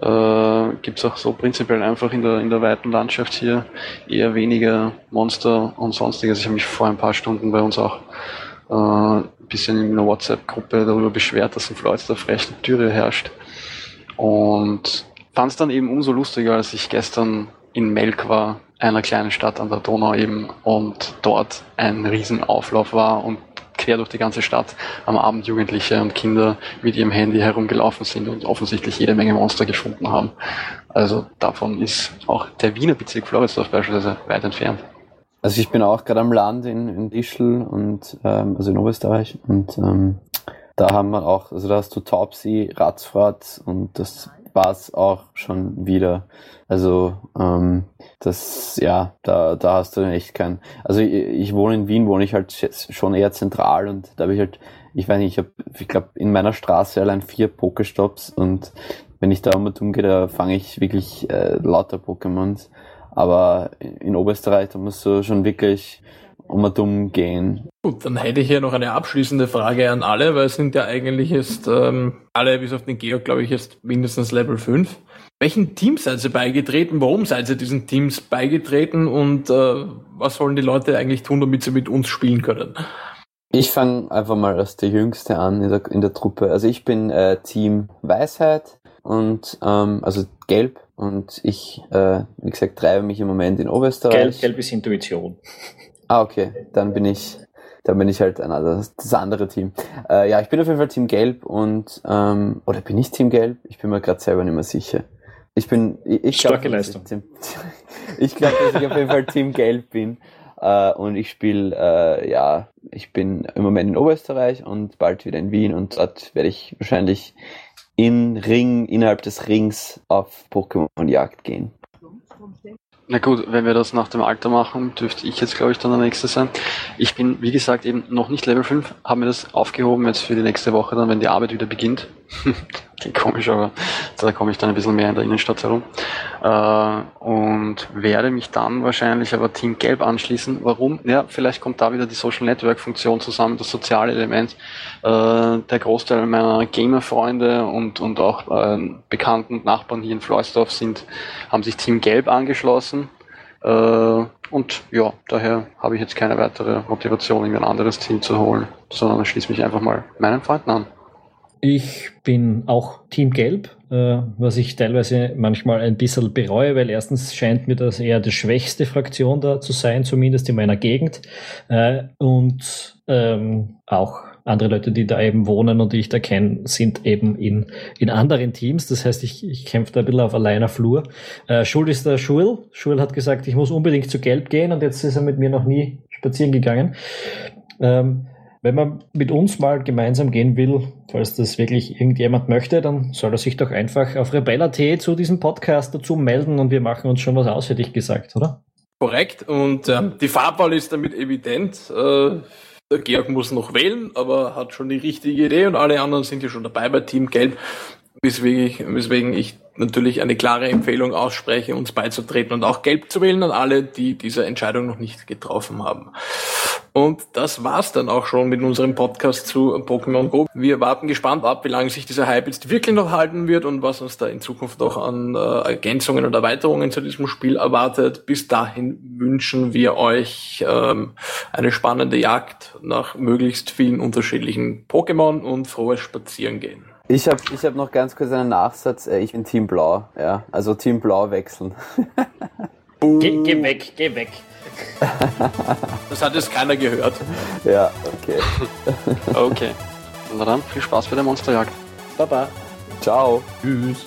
Äh, Gibt es auch so prinzipiell einfach in der, in der weiten Landschaft hier eher weniger Monster und sonstiges. Ich habe mich vor ein paar Stunden bei uns auch äh, ein bisschen in einer WhatsApp-Gruppe darüber beschwert, dass in Floridsdorf recht Türe herrscht. Und fand es dann eben umso lustiger, als ich gestern in Melk war, einer kleinen Stadt an der Donau eben, und dort ein Riesenauflauf war und quer durch die ganze Stadt am Abend Jugendliche und Kinder mit ihrem Handy herumgelaufen sind und offensichtlich jede Menge Monster gefunden haben. Also davon ist auch der Wiener Bezirk Floridsdorf beispielsweise weit entfernt. Also ich bin auch gerade am Land in, in Ischl und ähm, also in Oberösterreich und ähm, da haben wir auch, also da hast du Taubsi, Ratzfahrt und das war es auch schon wieder. Also ähm, das, ja, da, da hast du echt keinen. Also ich, ich wohne in Wien, wohne ich halt schon eher zentral und da habe ich halt, ich weiß nicht, ich habe, ich glaube, in meiner Straße allein vier Pokestops und wenn ich da um und umgehe, da fange ich wirklich äh, lauter Pokémons. Aber in Oberösterreich, da musst du schon wirklich um und um gehen. Gut, dann hätte ich hier noch eine abschließende Frage an alle, weil es sind ja eigentlich jetzt ähm, alle bis auf den Georg, glaube ich, jetzt mindestens Level 5. Welchen Teams seid ihr beigetreten? Warum seid ihr diesen Teams beigetreten? Und äh, was sollen die Leute eigentlich tun, damit sie mit uns spielen können? Ich fange einfach mal als der Jüngste an in der, in der Truppe. Also ich bin äh, Team Weisheit und ähm, also Gelb und ich, äh, wie gesagt, treibe mich im Moment in Oberösterreich. Gelb, Gelb ist Intuition. Ah, okay. Dann bin ich, dann bin ich halt ein, das, das andere Team. Äh, ja, ich bin auf jeden Fall Team Gelb und ähm, oder bin ich Team Gelb? Ich bin mir gerade selber nicht mehr sicher. Ich bin, ich, ich Starke glaub, Leistung. Ich, ich glaube, dass ich auf jeden Fall Team Gelb bin. Äh, und ich spiele, äh, ja, ich bin im Moment in Oberösterreich und bald wieder in Wien und dort werde ich wahrscheinlich in Ring, innerhalb des Rings auf Pokémon-Jagd gehen. Na gut, wenn wir das nach dem Alter machen, dürfte ich jetzt, glaube ich, dann der Nächste sein. Ich bin, wie gesagt, eben noch nicht Level 5, habe mir das aufgehoben jetzt für die nächste Woche dann, wenn die Arbeit wieder beginnt. Komisch, aber da komme ich dann ein bisschen mehr in der Innenstadt herum. Äh, und werde mich dann wahrscheinlich aber Team Gelb anschließen. Warum? Ja, vielleicht kommt da wieder die Social Network Funktion zusammen, das soziale Element. Äh, der Großteil meiner Gamer-Freunde und, und auch äh, Bekannten Nachbarn hier in Floisdorf sind, haben sich Team Gelb angeschlossen. Äh, und ja, daher habe ich jetzt keine weitere Motivation, irgendwie ein anderes Team zu holen, sondern schließe mich einfach mal meinen Freunden an. Ich bin auch Team Gelb, äh, was ich teilweise manchmal ein bisschen bereue, weil erstens scheint mir das eher die schwächste Fraktion da zu sein, zumindest in meiner Gegend. Äh, und ähm, auch andere Leute, die da eben wohnen und die ich da kenne, sind eben in, in anderen Teams. Das heißt, ich, ich kämpfe da ein bisschen auf alleiner Flur. Äh, Schuld ist der Schul. Schul hat gesagt, ich muss unbedingt zu Gelb gehen und jetzt ist er mit mir noch nie spazieren gegangen. Ähm, wenn man mit uns mal gemeinsam gehen will, falls das wirklich irgendjemand möchte, dann soll er sich doch einfach auf Rebella.t zu diesem Podcast dazu melden und wir machen uns schon was aus, hätte ich gesagt, oder? Korrekt. Und ähm, die Farbwahl ist damit evident. Äh, der Georg muss noch wählen, aber hat schon die richtige Idee und alle anderen sind ja schon dabei bei Team Gelb. Weswegen ich, weswegen ich natürlich eine klare Empfehlung ausspreche, uns beizutreten und auch gelb zu wählen an alle, die diese Entscheidung noch nicht getroffen haben. Und das war's dann auch schon mit unserem Podcast zu Pokémon Go. Wir warten gespannt ab, wie lange sich dieser Hype jetzt wirklich noch halten wird und was uns da in Zukunft noch an äh, Ergänzungen und Erweiterungen zu diesem Spiel erwartet. Bis dahin wünschen wir euch ähm, eine spannende Jagd nach möglichst vielen unterschiedlichen Pokémon und frohes Spazierengehen. Ich habe ich hab noch ganz kurz einen Nachsatz. Äh, ich bin Team Blau, ja. Also Team Blau wechseln. geh, geh weg, geh weg. Das hat jetzt keiner gehört. Ja, okay. okay. Na dann, viel Spaß bei der Monsterjagd. Baba. Ciao. Tschüss.